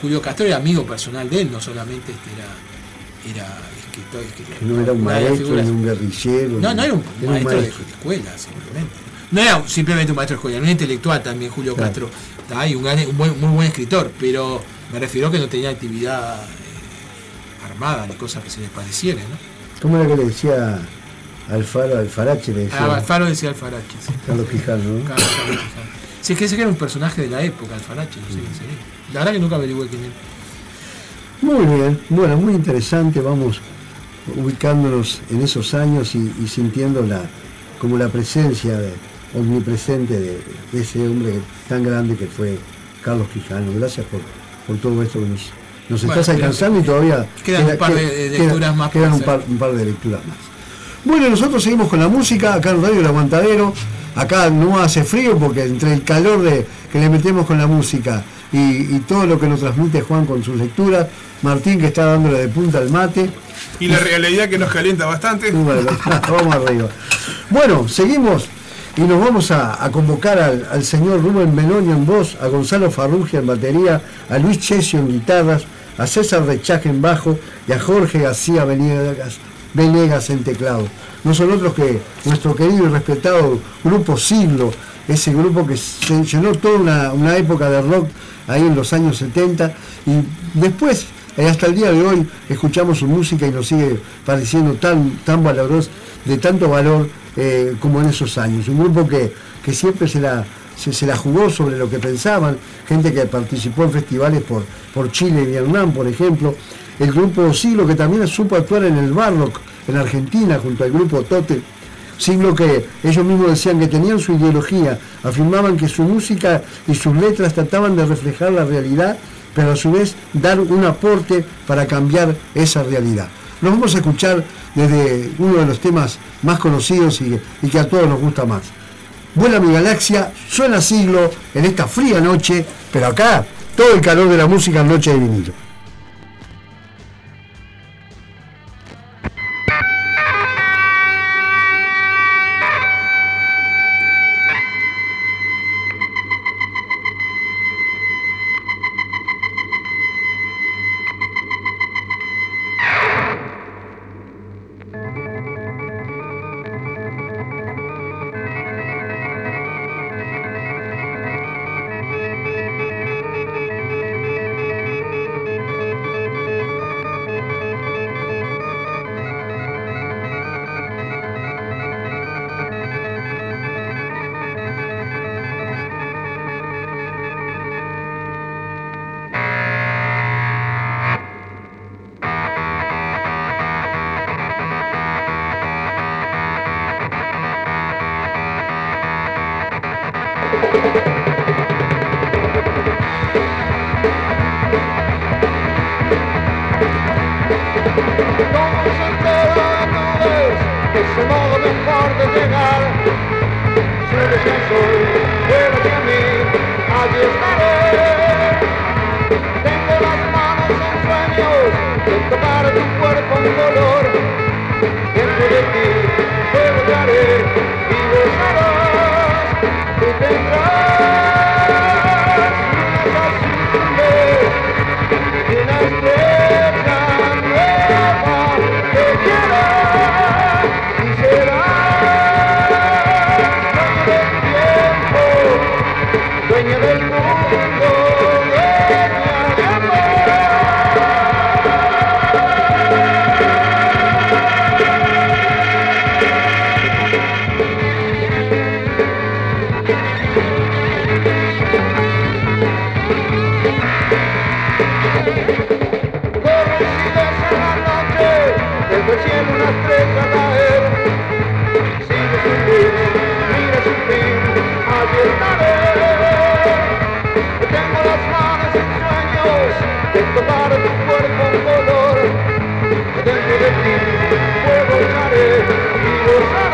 Julio Castro era amigo personal de él, no solamente este era, era escritor, escritor, No era un maestro, ni un guerrillero. no, no era un era maestro, de- maestro. De, escuela, simplemente. No era simplemente un maestro de escuela, era un intelectual también, Julio Claro. Castro. Está ahí, un, gran- un buen- muy buen escritor, pero me refiero a que no tenía actividad armada ni cosas que se les pareciera, ¿no? ¿Cómo era que le decía Alfaro, Alfarache le decía? Ah, Alfaro decía Alfarache, sí. Carlos Quijano, ¿no? Claro, Carlos Quijano. Sí, es que ese que era un personaje de la época, Alfarache, no sé quién sería. La verdad que nunca averigué quién era. Muy bien, bueno, muy interesante, vamos ubicándonos en esos años y, y sintiendo la, como la presencia de- omnipresente de, de ese hombre tan grande que fue Carlos Quijano. Gracias por, por todo esto que nos, nos Bueno, estás alcanzando y todavía quedan un par de- queda- lecturas más Quedan un par, un par de lecturas más. Bueno, nosotros seguimos con la música, acá en Radio El Aguantadero, acá no hace frío porque entre el calor de, que le metemos con la música y, y todo lo que nos transmite Juan con sus lecturas, Martín que está dándole de punta al mate, Y la realidad que nos calienta bastante. bueno, vamos arriba. Bueno, seguimos y nos vamos a, a convocar al, al señor Rubén Melonio en voz, a Gonzalo Farrugia en batería, a Luis Chesio en guitarras, a César Rechaje en bajo y a Jorge García Venegas, Venegas en teclado. No son otros que nuestro querido y respetado grupo Siglo, ese grupo que se llenó toda una, una época de rock ahí en los años 70 y después eh, hasta el día de hoy escuchamos su música y nos sigue pareciendo tan, tan valoroso, de tanto valor eh, como en esos años. Un grupo que, que siempre se la, se, se la jugó sobre lo que pensaban, gente que participó en festivales por, por Chile y Vietnam, por ejemplo. El grupo Siglo que también supo actuar en el Barrock en Argentina junto al grupo Tote. Siglo que ellos mismos decían que tenían su ideología, afirmaban que su música y sus letras trataban de reflejar la realidad, pero a su vez dar un aporte para cambiar esa realidad. Nos vamos a escuchar desde uno de los temas más conocidos y, y que a todos nos gusta más. Vuela mi galaxia, suena siglo en esta fría noche, pero acá todo el calor de la música en Noche de Vinilo. Modo mejor de llegar. El sol, vuela hacia mí, allí estaré. Tengo las manos en sueños de tocar tu cuerpo en color. Dentro de ti, te volaré y gozarás. Fuego haré y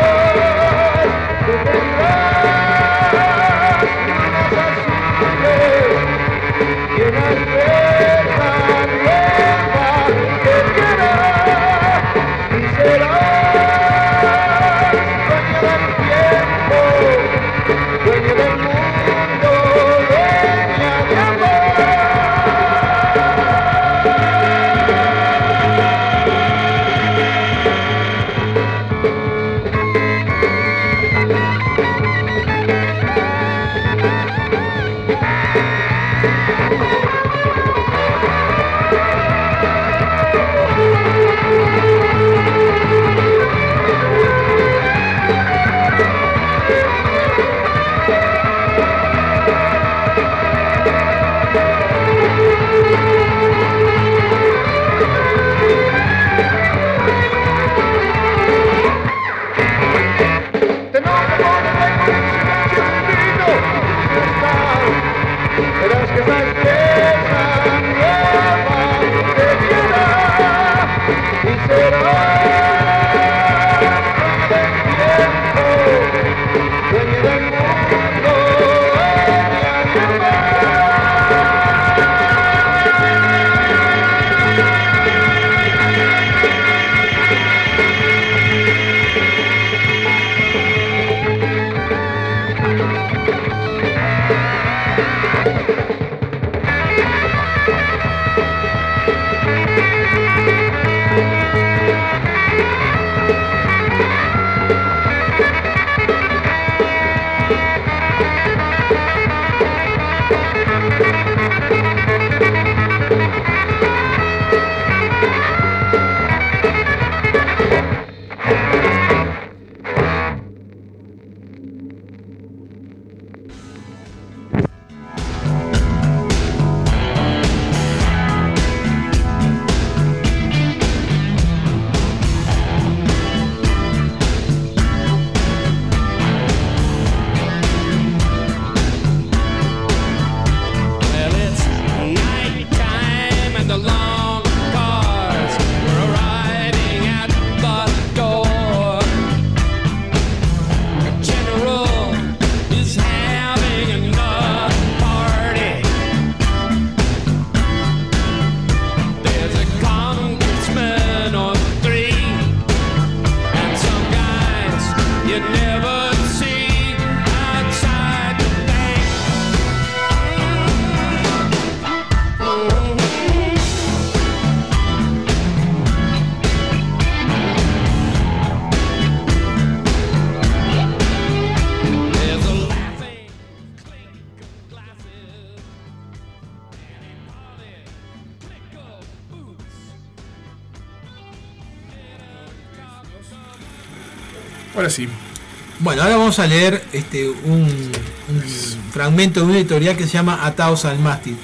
vamos a leer este, un, un fragmento de una editorial que se llama Ataos al mástil.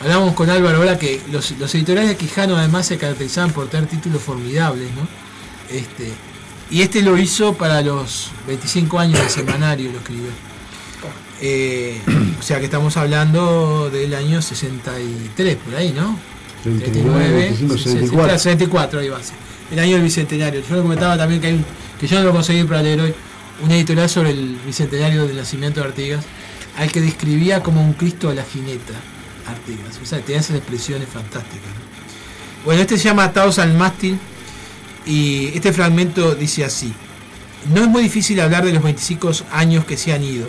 Hablamos con Álvaro ahora que los, los editoriales de Quijano además se caracterizaban por tener títulos formidables, ¿no? Este, y este lo hizo para los 25 años del semanario, lo escribió. Eh, o sea que estamos hablando del año 63, por ahí, ¿no? 39, 25, 64. 64, ahí va. El año del bicentenario. Yo le comentaba también que hay un, que yo no lo conseguí para leer hoy, una editorial sobre el bicentenario del nacimiento de Artigas, al que describía como un Cristo a la jineta Artigas. O sea, tenía esas expresiones fantásticas. ¿no? Bueno, este se llama Ataos al mástil y este fragmento dice así. No es muy difícil hablar de los 25 años que se han ido.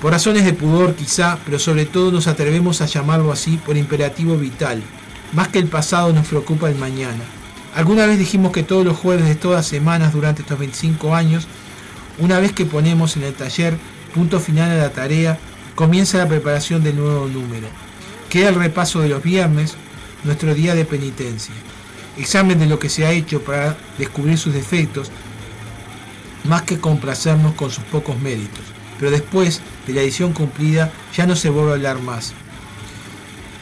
Por razones de pudor quizá, pero sobre todo nos atrevemos a llamarlo así por imperativo vital. Más que el pasado nos preocupa el mañana. Alguna vez dijimos que todos los jueves de todas semanas durante estos 25 años, una vez que ponemos en el taller punto final a la tarea, comienza la preparación del nuevo número. Queda el repaso de los viernes, nuestro día de penitencia. Examen de lo que se ha hecho para descubrir sus defectos, más que complacernos con sus pocos méritos. Pero después de la edición cumplida ya no se vuelve a hablar más.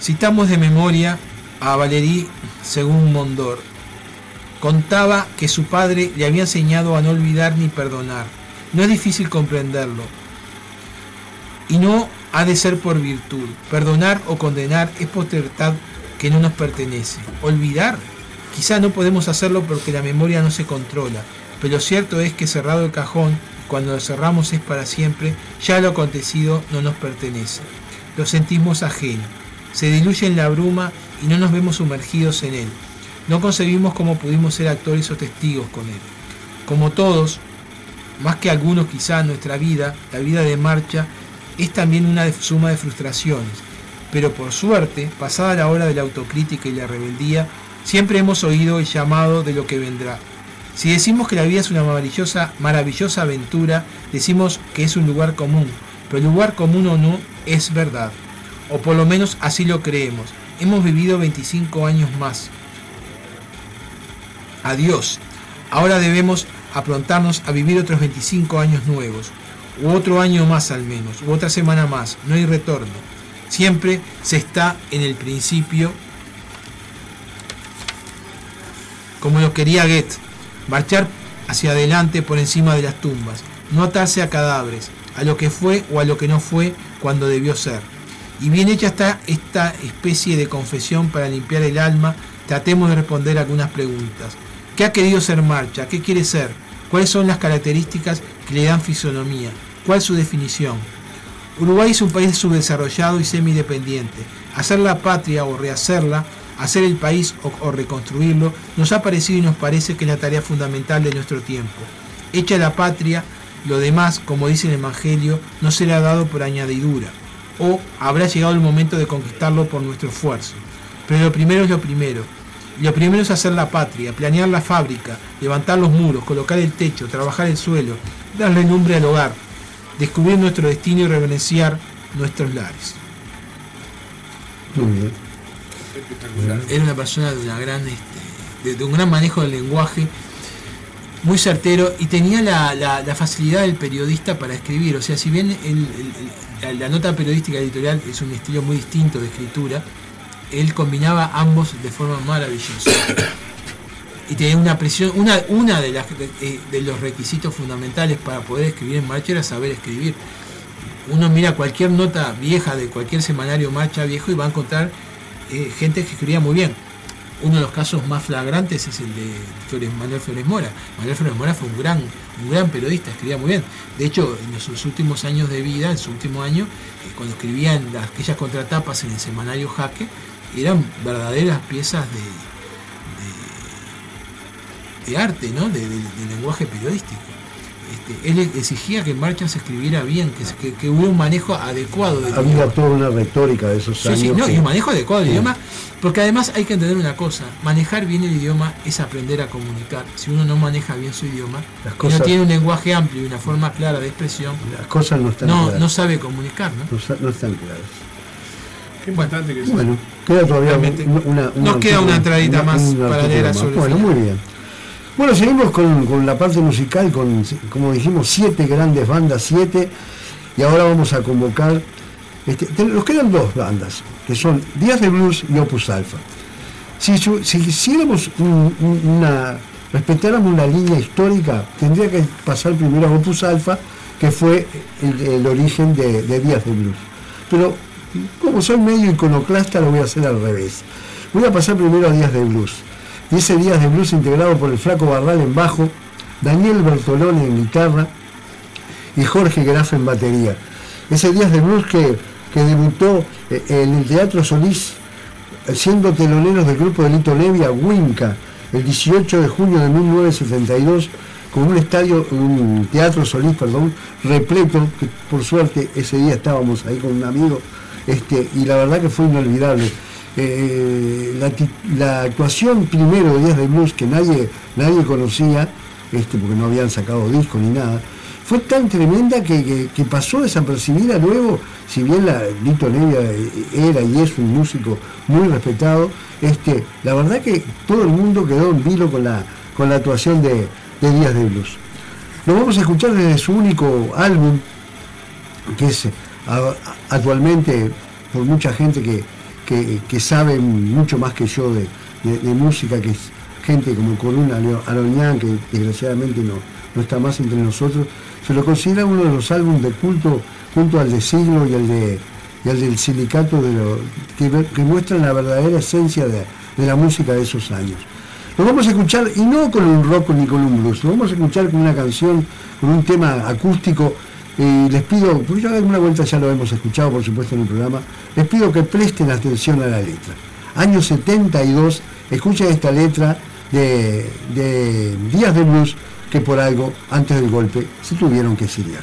Citamos de memoria a Valéry según Mondor. Contaba que su padre le había enseñado a no olvidar ni perdonar. No es difícil comprenderlo. Y no ha de ser por virtud. Perdonar o condenar es potestad que no nos pertenece. Olvidar. Quizá no podemos hacerlo porque la memoria no se controla, pero lo cierto es que cerrado el cajón, cuando lo cerramos es para siempre, ya lo acontecido no nos pertenece. Lo sentimos ajeno. Se diluye en la bruma y no nos vemos sumergidos en él. No concebimos cómo pudimos ser actores o testigos con él. Como todos, más que algunos quizá nuestra vida, la vida de marcha, es también una suma de frustraciones. Pero por suerte, pasada la hora de la autocrítica y la rebeldía, siempre hemos oído el llamado de lo que vendrá. Si decimos que la vida es una maravillosa, maravillosa aventura, decimos que es un lugar común, pero lugar común o no es verdad. O por lo menos así lo creemos. Hemos vivido 25 años más. Adiós. Ahora debemos aprontarnos a vivir otros 25 años nuevos, u otro año más al menos, u otra semana más. No hay retorno. Siempre se está en el principio, como lo quería Goethe, marchar hacia adelante por encima de las tumbas, no atarse a cadáveres, a lo que fue o a lo que no fue cuando debió ser. Y bien hecha está esta especie de confesión para limpiar el alma, tratemos de responder algunas preguntas. ¿Qué ha querido ser marcha? ¿Qué quiere ser? ¿Cuáles son las características que le dan fisonomía? ¿Cuál es su definición? Uruguay es un país subdesarrollado y semidependiente. Hacer la patria o rehacerla, hacer el país o, o reconstruirlo, nos ha parecido y nos parece que es la tarea fundamental de nuestro tiempo. Hecha la patria, lo demás, como dice el Evangelio, no será dado por añadidura, o habrá llegado el momento de conquistarlo por nuestro esfuerzo. Pero lo primero es lo primero. Lo primero es hacer la patria, planear la fábrica, levantar los muros, colocar el techo, trabajar el suelo, darle nombre al hogar, descubrir nuestro destino y reverenciar nuestros lares. Muy bien. Era una persona de una gran este, de, de un gran manejo del lenguaje, muy certero y tenía la, la- la facilidad del periodista para escribir. O sea, si bien el- el- el- la, la nota periodística editorial es un estilo muy distinto de escritura, él combinaba ambos de forma maravillosa. Y tenía una presión, una, una de, las, eh, de los requisitos fundamentales para poder escribir en marcha era saber escribir. Uno mira cualquier nota vieja de cualquier semanario marcha viejo y va a encontrar eh, gente que escribía muy bien. Uno de los casos más flagrantes es el de Manuel Flores Mora. Manuel Flores Mora fue un gran, un gran periodista, escribía muy bien. De hecho, en sus últimos años de vida, en su último año, eh, cuando escribían las, aquellas contratapas en el semanario Jaque, eran verdaderas piezas de, de, de arte, ¿no? de, lenguaje periodístico. Este, él exigía que en marcha se escribiera bien, que, que, que hubiera un manejo adecuado del Había idioma. toda una retórica de esos Sí, años. sí, no, que- y un manejo adecuado del Sí. idioma, porque además hay que entender una cosa, manejar bien el idioma es aprender a comunicar. Si uno no maneja bien su idioma, Las cosas- no tiene un lenguaje amplio y una forma clara de expresión, Las cosas no están no, claras. no sabe comunicar, ¿no? No están claras. Qué importante que es. Bueno, queda todavía una, una- Nos queda una entradita más para leer a sobre. Bueno, muy bien. Bueno, seguimos con, con la parte musical, con, como dijimos, siete grandes bandas, siete, y ahora vamos a convocar, este, te- nos quedan dos bandas, que son Días de Blues y Opus Alpha. Si, si quisiéramos un- un- una, respetáramos una línea histórica, tendría que pasar primero a Opus Alpha, que fue el, el origen de, de Días de Blues. Pero como soy medio iconoclasta, lo voy a hacer al revés. Voy a pasar primero a Días de Blues. Y ese Días de Blues integrado por el Flaco Barral en bajo, Daniel Bertolone en guitarra y Jorge Graf en batería. Ese Días de Blues que, que debutó eh, en el Teatro Solís siendo teloneros del grupo de Lito Nevia, Winca, el 18 de junio de 1972, con un estadio, un teatro Solís, perdón, repleto, que por suerte ese día estábamos ahí con un amigo, este, y la verdad que fue inolvidable. Eh, la, ti- la actuación primero de Días de Blues que nadie, nadie conocía, este, porque no habían sacado disco ni nada, fue tan tremenda que, que- pasó desapercibida luego, si bien la, Lito Nevia era y es un músico muy respetado, este, la verdad que todo el mundo quedó en vilo con la, con la actuación de, de Días de Blues. Lo vamos a escuchar desde su único álbum, que es actualmente por mucha gente que, que- que sabe mucho más que yo de, de- de música, que es gente como Coruna Aroñán, que desgraciadamente no, no está más entre nosotros, se lo considera uno de los álbumes de culto junto al de Siglo y al de y al del Silicato de lo- que, que muestran la verdadera esencia de, de la música de esos años. Lo vamos a escuchar, y no con un rock ni con un blues, lo vamos a escuchar con una canción, con un tema acústico. Y les pido, porque ya alguna vuelta ya lo hemos escuchado, por supuesto, en el programa, les pido que presten atención a la letra. Año 72, escuchen esta letra de, de Días de Blues, que por algo, antes del golpe, se tuvieron que exiliar.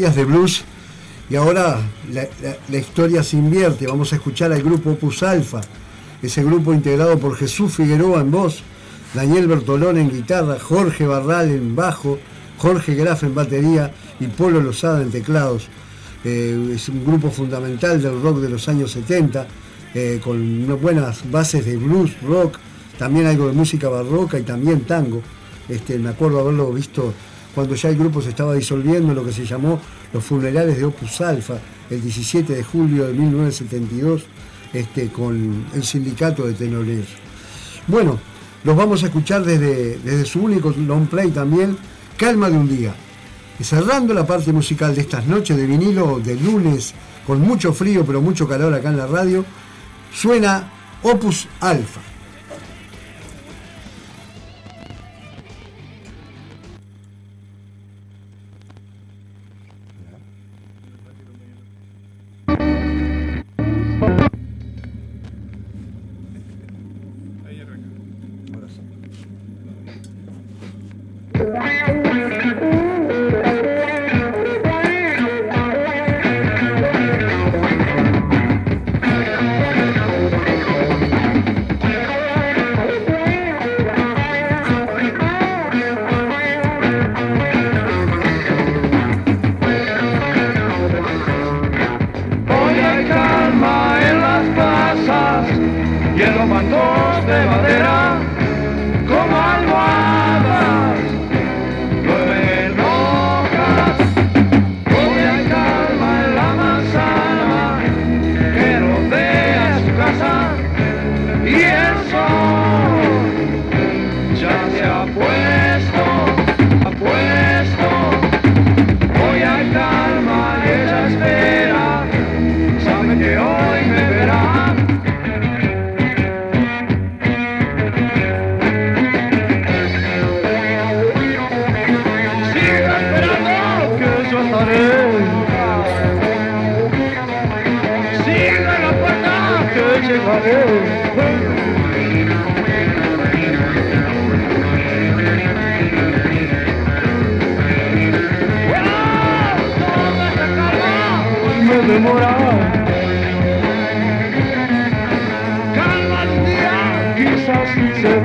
De blues y ahora la, historia se invierte. Vamos a escuchar al grupo Opus Alfa, ese grupo integrado por Jesús Figueroa en voz, Daniel Bertolón en guitarra, Jorge Barral en bajo, Jorge Graf en batería y Polo Lozada en teclados. Eh, es un grupo fundamental del rock de los años 70, eh, con buenas bases de blues, rock, también algo de música barroca y también tango. Este, me acuerdo haberlo visto cuando ya el grupo se estaba disolviendo en lo que se llamó los funerales de Opus Alfa, el 17 de julio de 1972, este, con el sindicato de tenoreros. Bueno, los vamos a escuchar desde, desde su único long play también, Calma de un día. Cerrando la parte musical de estas noches de vinilo de lunes, con mucho frío pero mucho calor acá en la radio, suena Opus Alfa.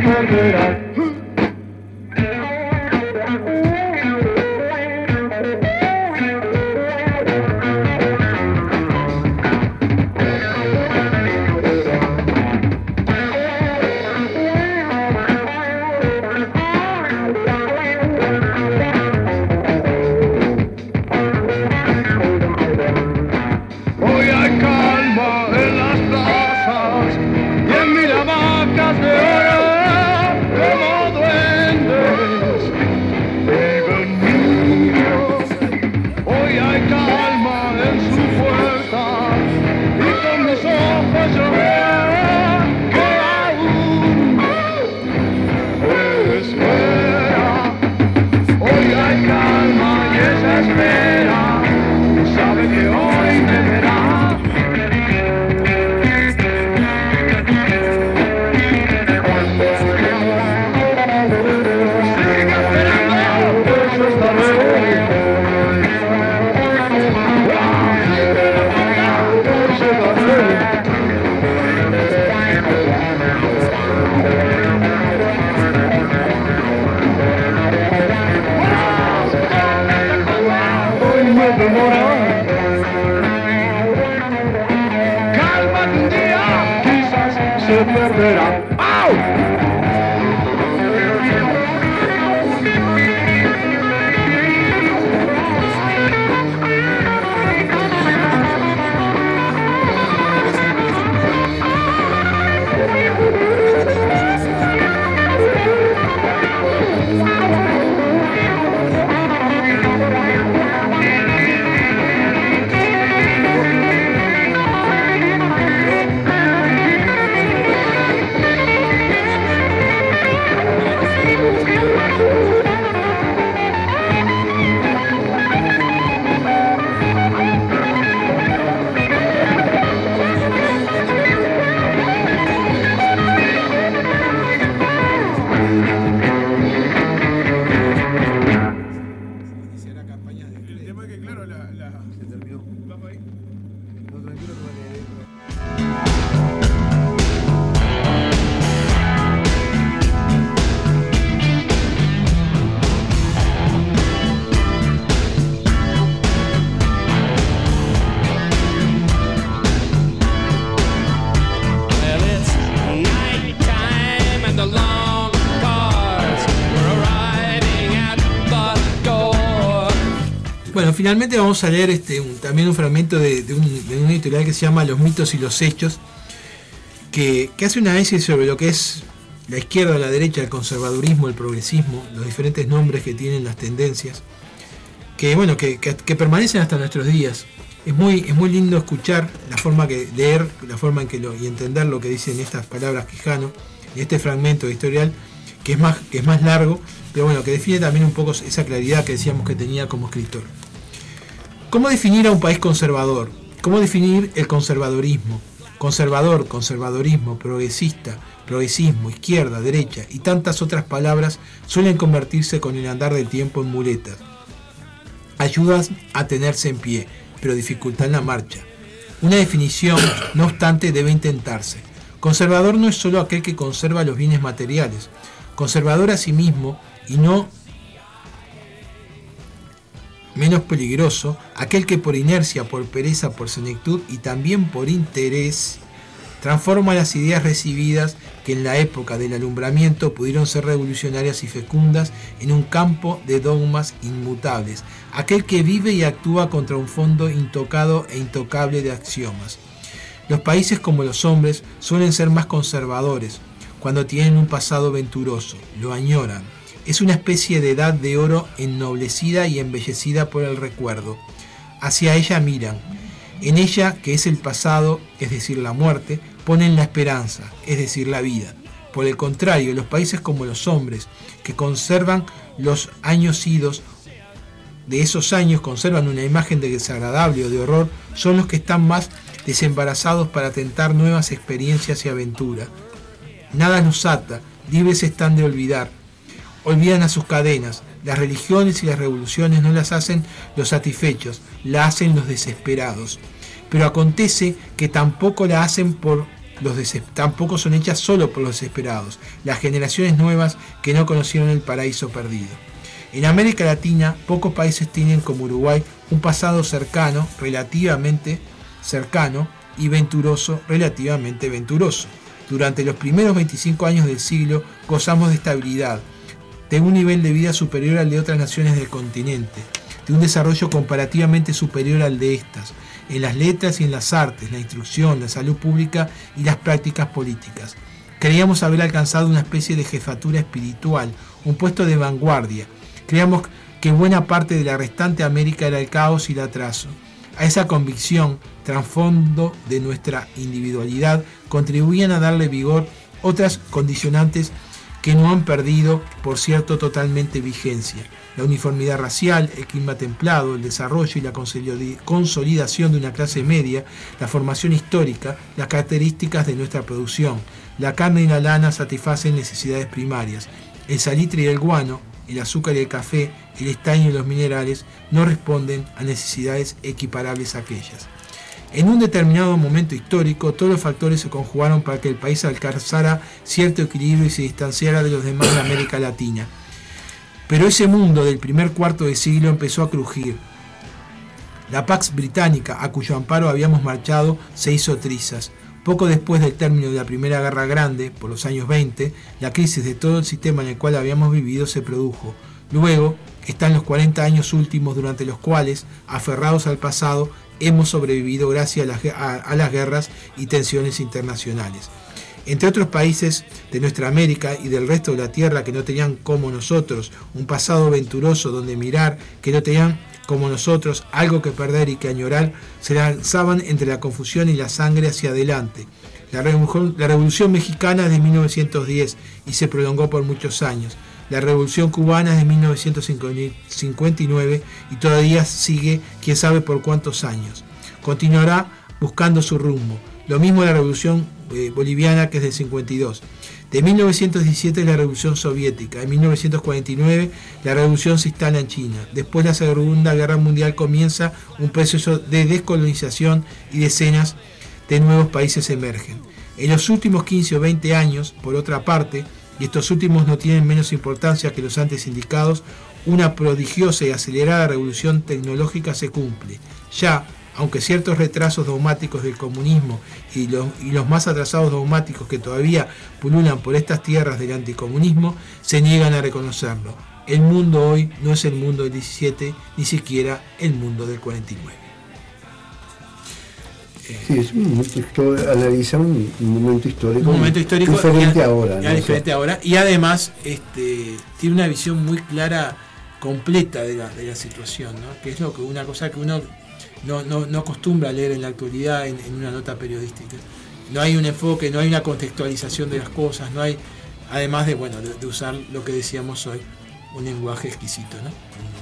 Se finalmente vamos a leer este, también un fragmento de, de un, de editorial que se llama Los mitos y los hechos, que, hace un análisis sobre lo que es la izquierda, la derecha, el conservadurismo, el progresismo, los diferentes nombres que tienen las tendencias, que bueno, que, permanecen hasta nuestros días. Es muy, lindo escuchar la forma que leer, la forma en que y entender lo que dicen estas palabras Quijano, y este fragmento editorial, que es más, que es más largo, pero bueno, que define también un poco esa claridad que decíamos que tenía como escritor. ¿Cómo definir a un país conservador? ¿Cómo definir el conservadorismo? Conservador, conservadorismo, progresista, progresismo, izquierda, derecha y tantas otras palabras suelen convertirse con el andar del tiempo en muletas. Ayudas a tenerse en pie, pero dificultan la marcha. Una definición, no obstante, debe intentarse. Conservador no es solo aquel que conserva los bienes materiales. Conservador a sí mismo y no menos peligroso, aquel que por inercia, por pereza, por senectud y también por interés, transforma las ideas recibidas que en la época del alumbramiento pudieron ser revolucionarias y fecundas en un campo de dogmas inmutables, aquel que vive y actúa contra un fondo intocado e intocable de axiomas. Los países como los hombres suelen ser más conservadores cuando tienen un pasado venturoso, lo añoran. Es una especie de edad de oro ennoblecida y embellecida por el recuerdo. Hacia ella miran. En ella, que es el pasado, es decir, la muerte, ponen la esperanza, es decir, la vida. Por el contrario, los países como los hombres, que conservan los años idos, de esos años conservan una imagen de desagradable o de horror, son los que están más desembarazados para tentar nuevas experiencias y aventura. Nada nos ata, libres están de olvidar. Olvidan a sus cadenas. Las religiones y las revoluciones no las hacen los satisfechos, la hacen los desesperados. Pero acontece que tampoco la hacen por los tampoco son hechas solo por los desesperados, las generaciones nuevas que no conocieron el paraíso perdido. En América Latina, pocos países tienen como Uruguay un pasado cercano, relativamente cercano, y venturoso, relativamente venturoso. Durante los primeros 25 años del siglo gozamos de estabilidad, de un nivel de vida superior al de otras naciones del continente, de un desarrollo comparativamente superior al de estas, en las letras y en las artes, la instrucción, la salud pública y las prácticas políticas. Creíamos haber alcanzado una especie de jefatura espiritual, un puesto de vanguardia. Creíamos que buena parte de la restante América era el caos y el atraso. A esa convicción, trasfondo de nuestra individualidad, contribuían a darle vigor otras condicionantes que no han perdido, por cierto, totalmente vigencia. La uniformidad racial, el clima templado, el desarrollo y la consolidación de una clase media, la formación histórica, las características de nuestra producción. La carne y la lana satisfacen necesidades primarias. El salitre y el guano, el azúcar y el café, el estaño y los minerales no responden a necesidades equiparables a aquellas. En un determinado momento histórico, todos los factores se conjugaron para que el país alcanzara cierto equilibrio y se distanciara de los demás de América Latina. Pero ese mundo del primer cuarto de siglo empezó a crujir. La Pax Británica, a cuyo amparo habíamos marchado, se hizo trizas. Poco después del término de la Primera Guerra Grande, por los años 20, la crisis de todo el sistema en el cual habíamos vivido se produjo. Luego están los 40 años últimos durante los cuales, aferrados al pasado, hemos sobrevivido gracias a las, guerras y tensiones internacionales. Entre otros países de nuestra América y del resto de la Tierra que no tenían como nosotros un pasado venturoso donde mirar, que no tenían como nosotros algo que perder y que añorar, se lanzaban entre la confusión y la sangre hacia adelante. La revolución, mexicana de 1910 y se prolongó por muchos años. La revolución cubana es de 1959 y todavía sigue quién sabe por cuántos años. Continuará buscando su rumbo. Lo mismo la revolución eh, boliviana que es del 52. De 1917 es la revolución soviética. En 1949 la revolución se instala en China. Después de la Segunda Guerra Mundial comienza un proceso de descolonización y decenas de nuevos países emergen. En los últimos 15 o 20 años, por otra parte, y estos últimos no tienen menos importancia que los antes indicados, una prodigiosa y acelerada revolución tecnológica se cumple. Ya, aunque ciertos retrasos dogmáticos del comunismo y los, y los más atrasados dogmáticos que todavía pululan por estas tierras del anticomunismo se niegan a reconocerlo. el mundo hoy no es el mundo del 17, ni siquiera el mundo del 49. Sí, es un momento histórico, analiza un, momento histórico. Un momento histórico diferente y a- ahora. diferente ahora. Y además este, tiene una visión muy clara, completa de la, de la situación, ¿no? que es lo que una cosa que uno no, no, no acostumbra a leer en la actualidad en, en una nota periodística. No hay un enfoque, no hay una contextualización de las cosas, no hay, además de bueno, de, de usar lo que decíamos hoy, un lenguaje exquisito, ¿no?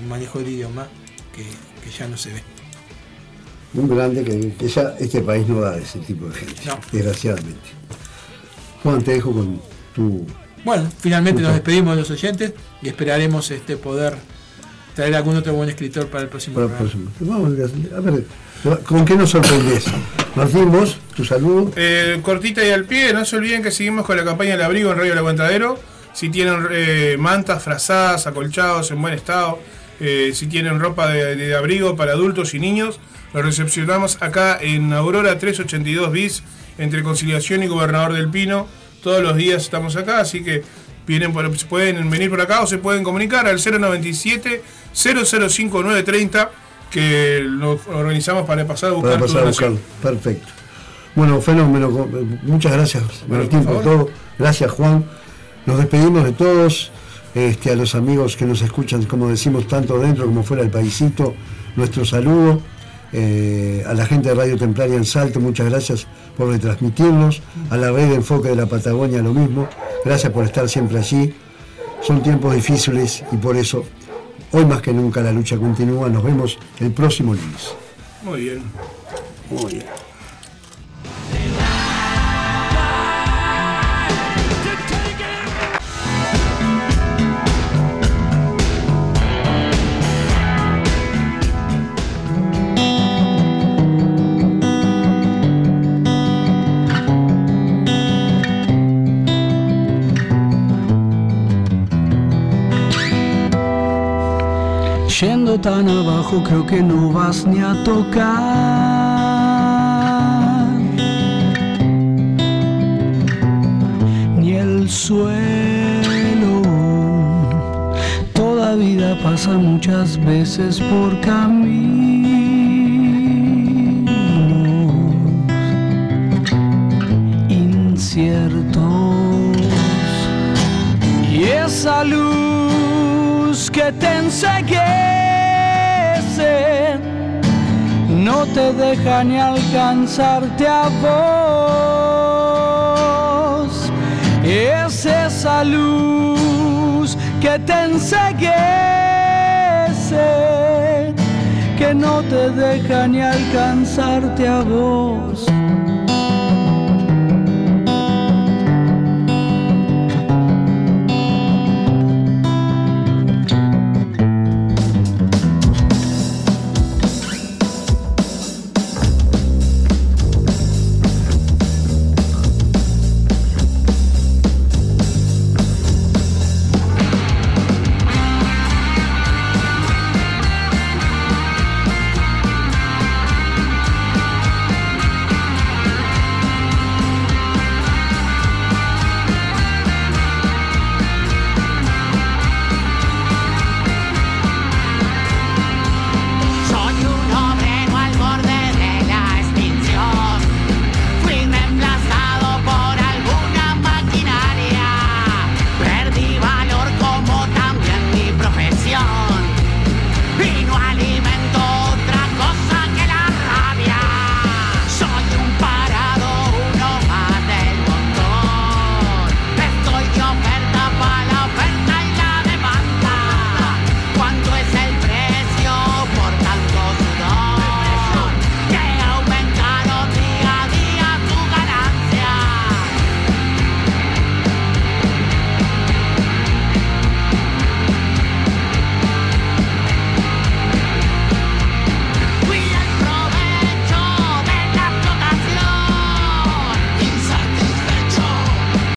un manejo del idioma que, que ya no se ve. Un grande que, ya este país no da ese tipo de gente, No. desgraciadamente. Juan, te dejo con tu. Bueno, finalmente nos despedimos de los oyentes y esperaremos este poder traer algún otro buen escritor para el próximo para el programa. próximo. Vamos, a ver, ¿con qué nos sorprendes? Martín, vos, tu saludo. Eh, cortita y al pie, no se olviden que seguimos con la campaña del abrigo en Radio El Aguantadero. Si tienen eh, mantas, frazadas, acolchados en buen estado, eh, si tienen ropa de, de abrigo para adultos y niños, lo recepcionamos acá en Aurora 382 bis, entre Conciliación y Gobernador del Pino. Todos los días estamos acá, así que vienen por- pueden venir por acá o se pueden comunicar al 097 005 930 que lo organizamos para pasar a buscar Para pasar a buscarlo. Perfecto. Bueno, fenómeno. co- Muchas gracias, Bueno, Martín, por por todo. Gracias, Juan. Nos despedimos de todos, este, a los amigos que nos escuchan, como decimos, tanto dentro como fuera del paisito. Nuestro saludo. Eh, a la gente de Radio Templaria en Salto, muchas gracias por retransmitirnos. A la red de enfoque de la Patagonia, lo mismo. Gracias por estar siempre allí. Son tiempos difíciles y por eso, hoy más que nunca, la lucha continúa. Nos vemos el próximo lunes. Muy bien. Muy bien. Yendo tan abajo creo que no vas ni a tocar. Ni el suelo. Toda vida pasa muchas veces por caminos inciertos. Y esa luz que te enseguece no te deja ni alcanzarte a vos. Es esa luz que te enseguece que no te deja ni alcanzarte a vos.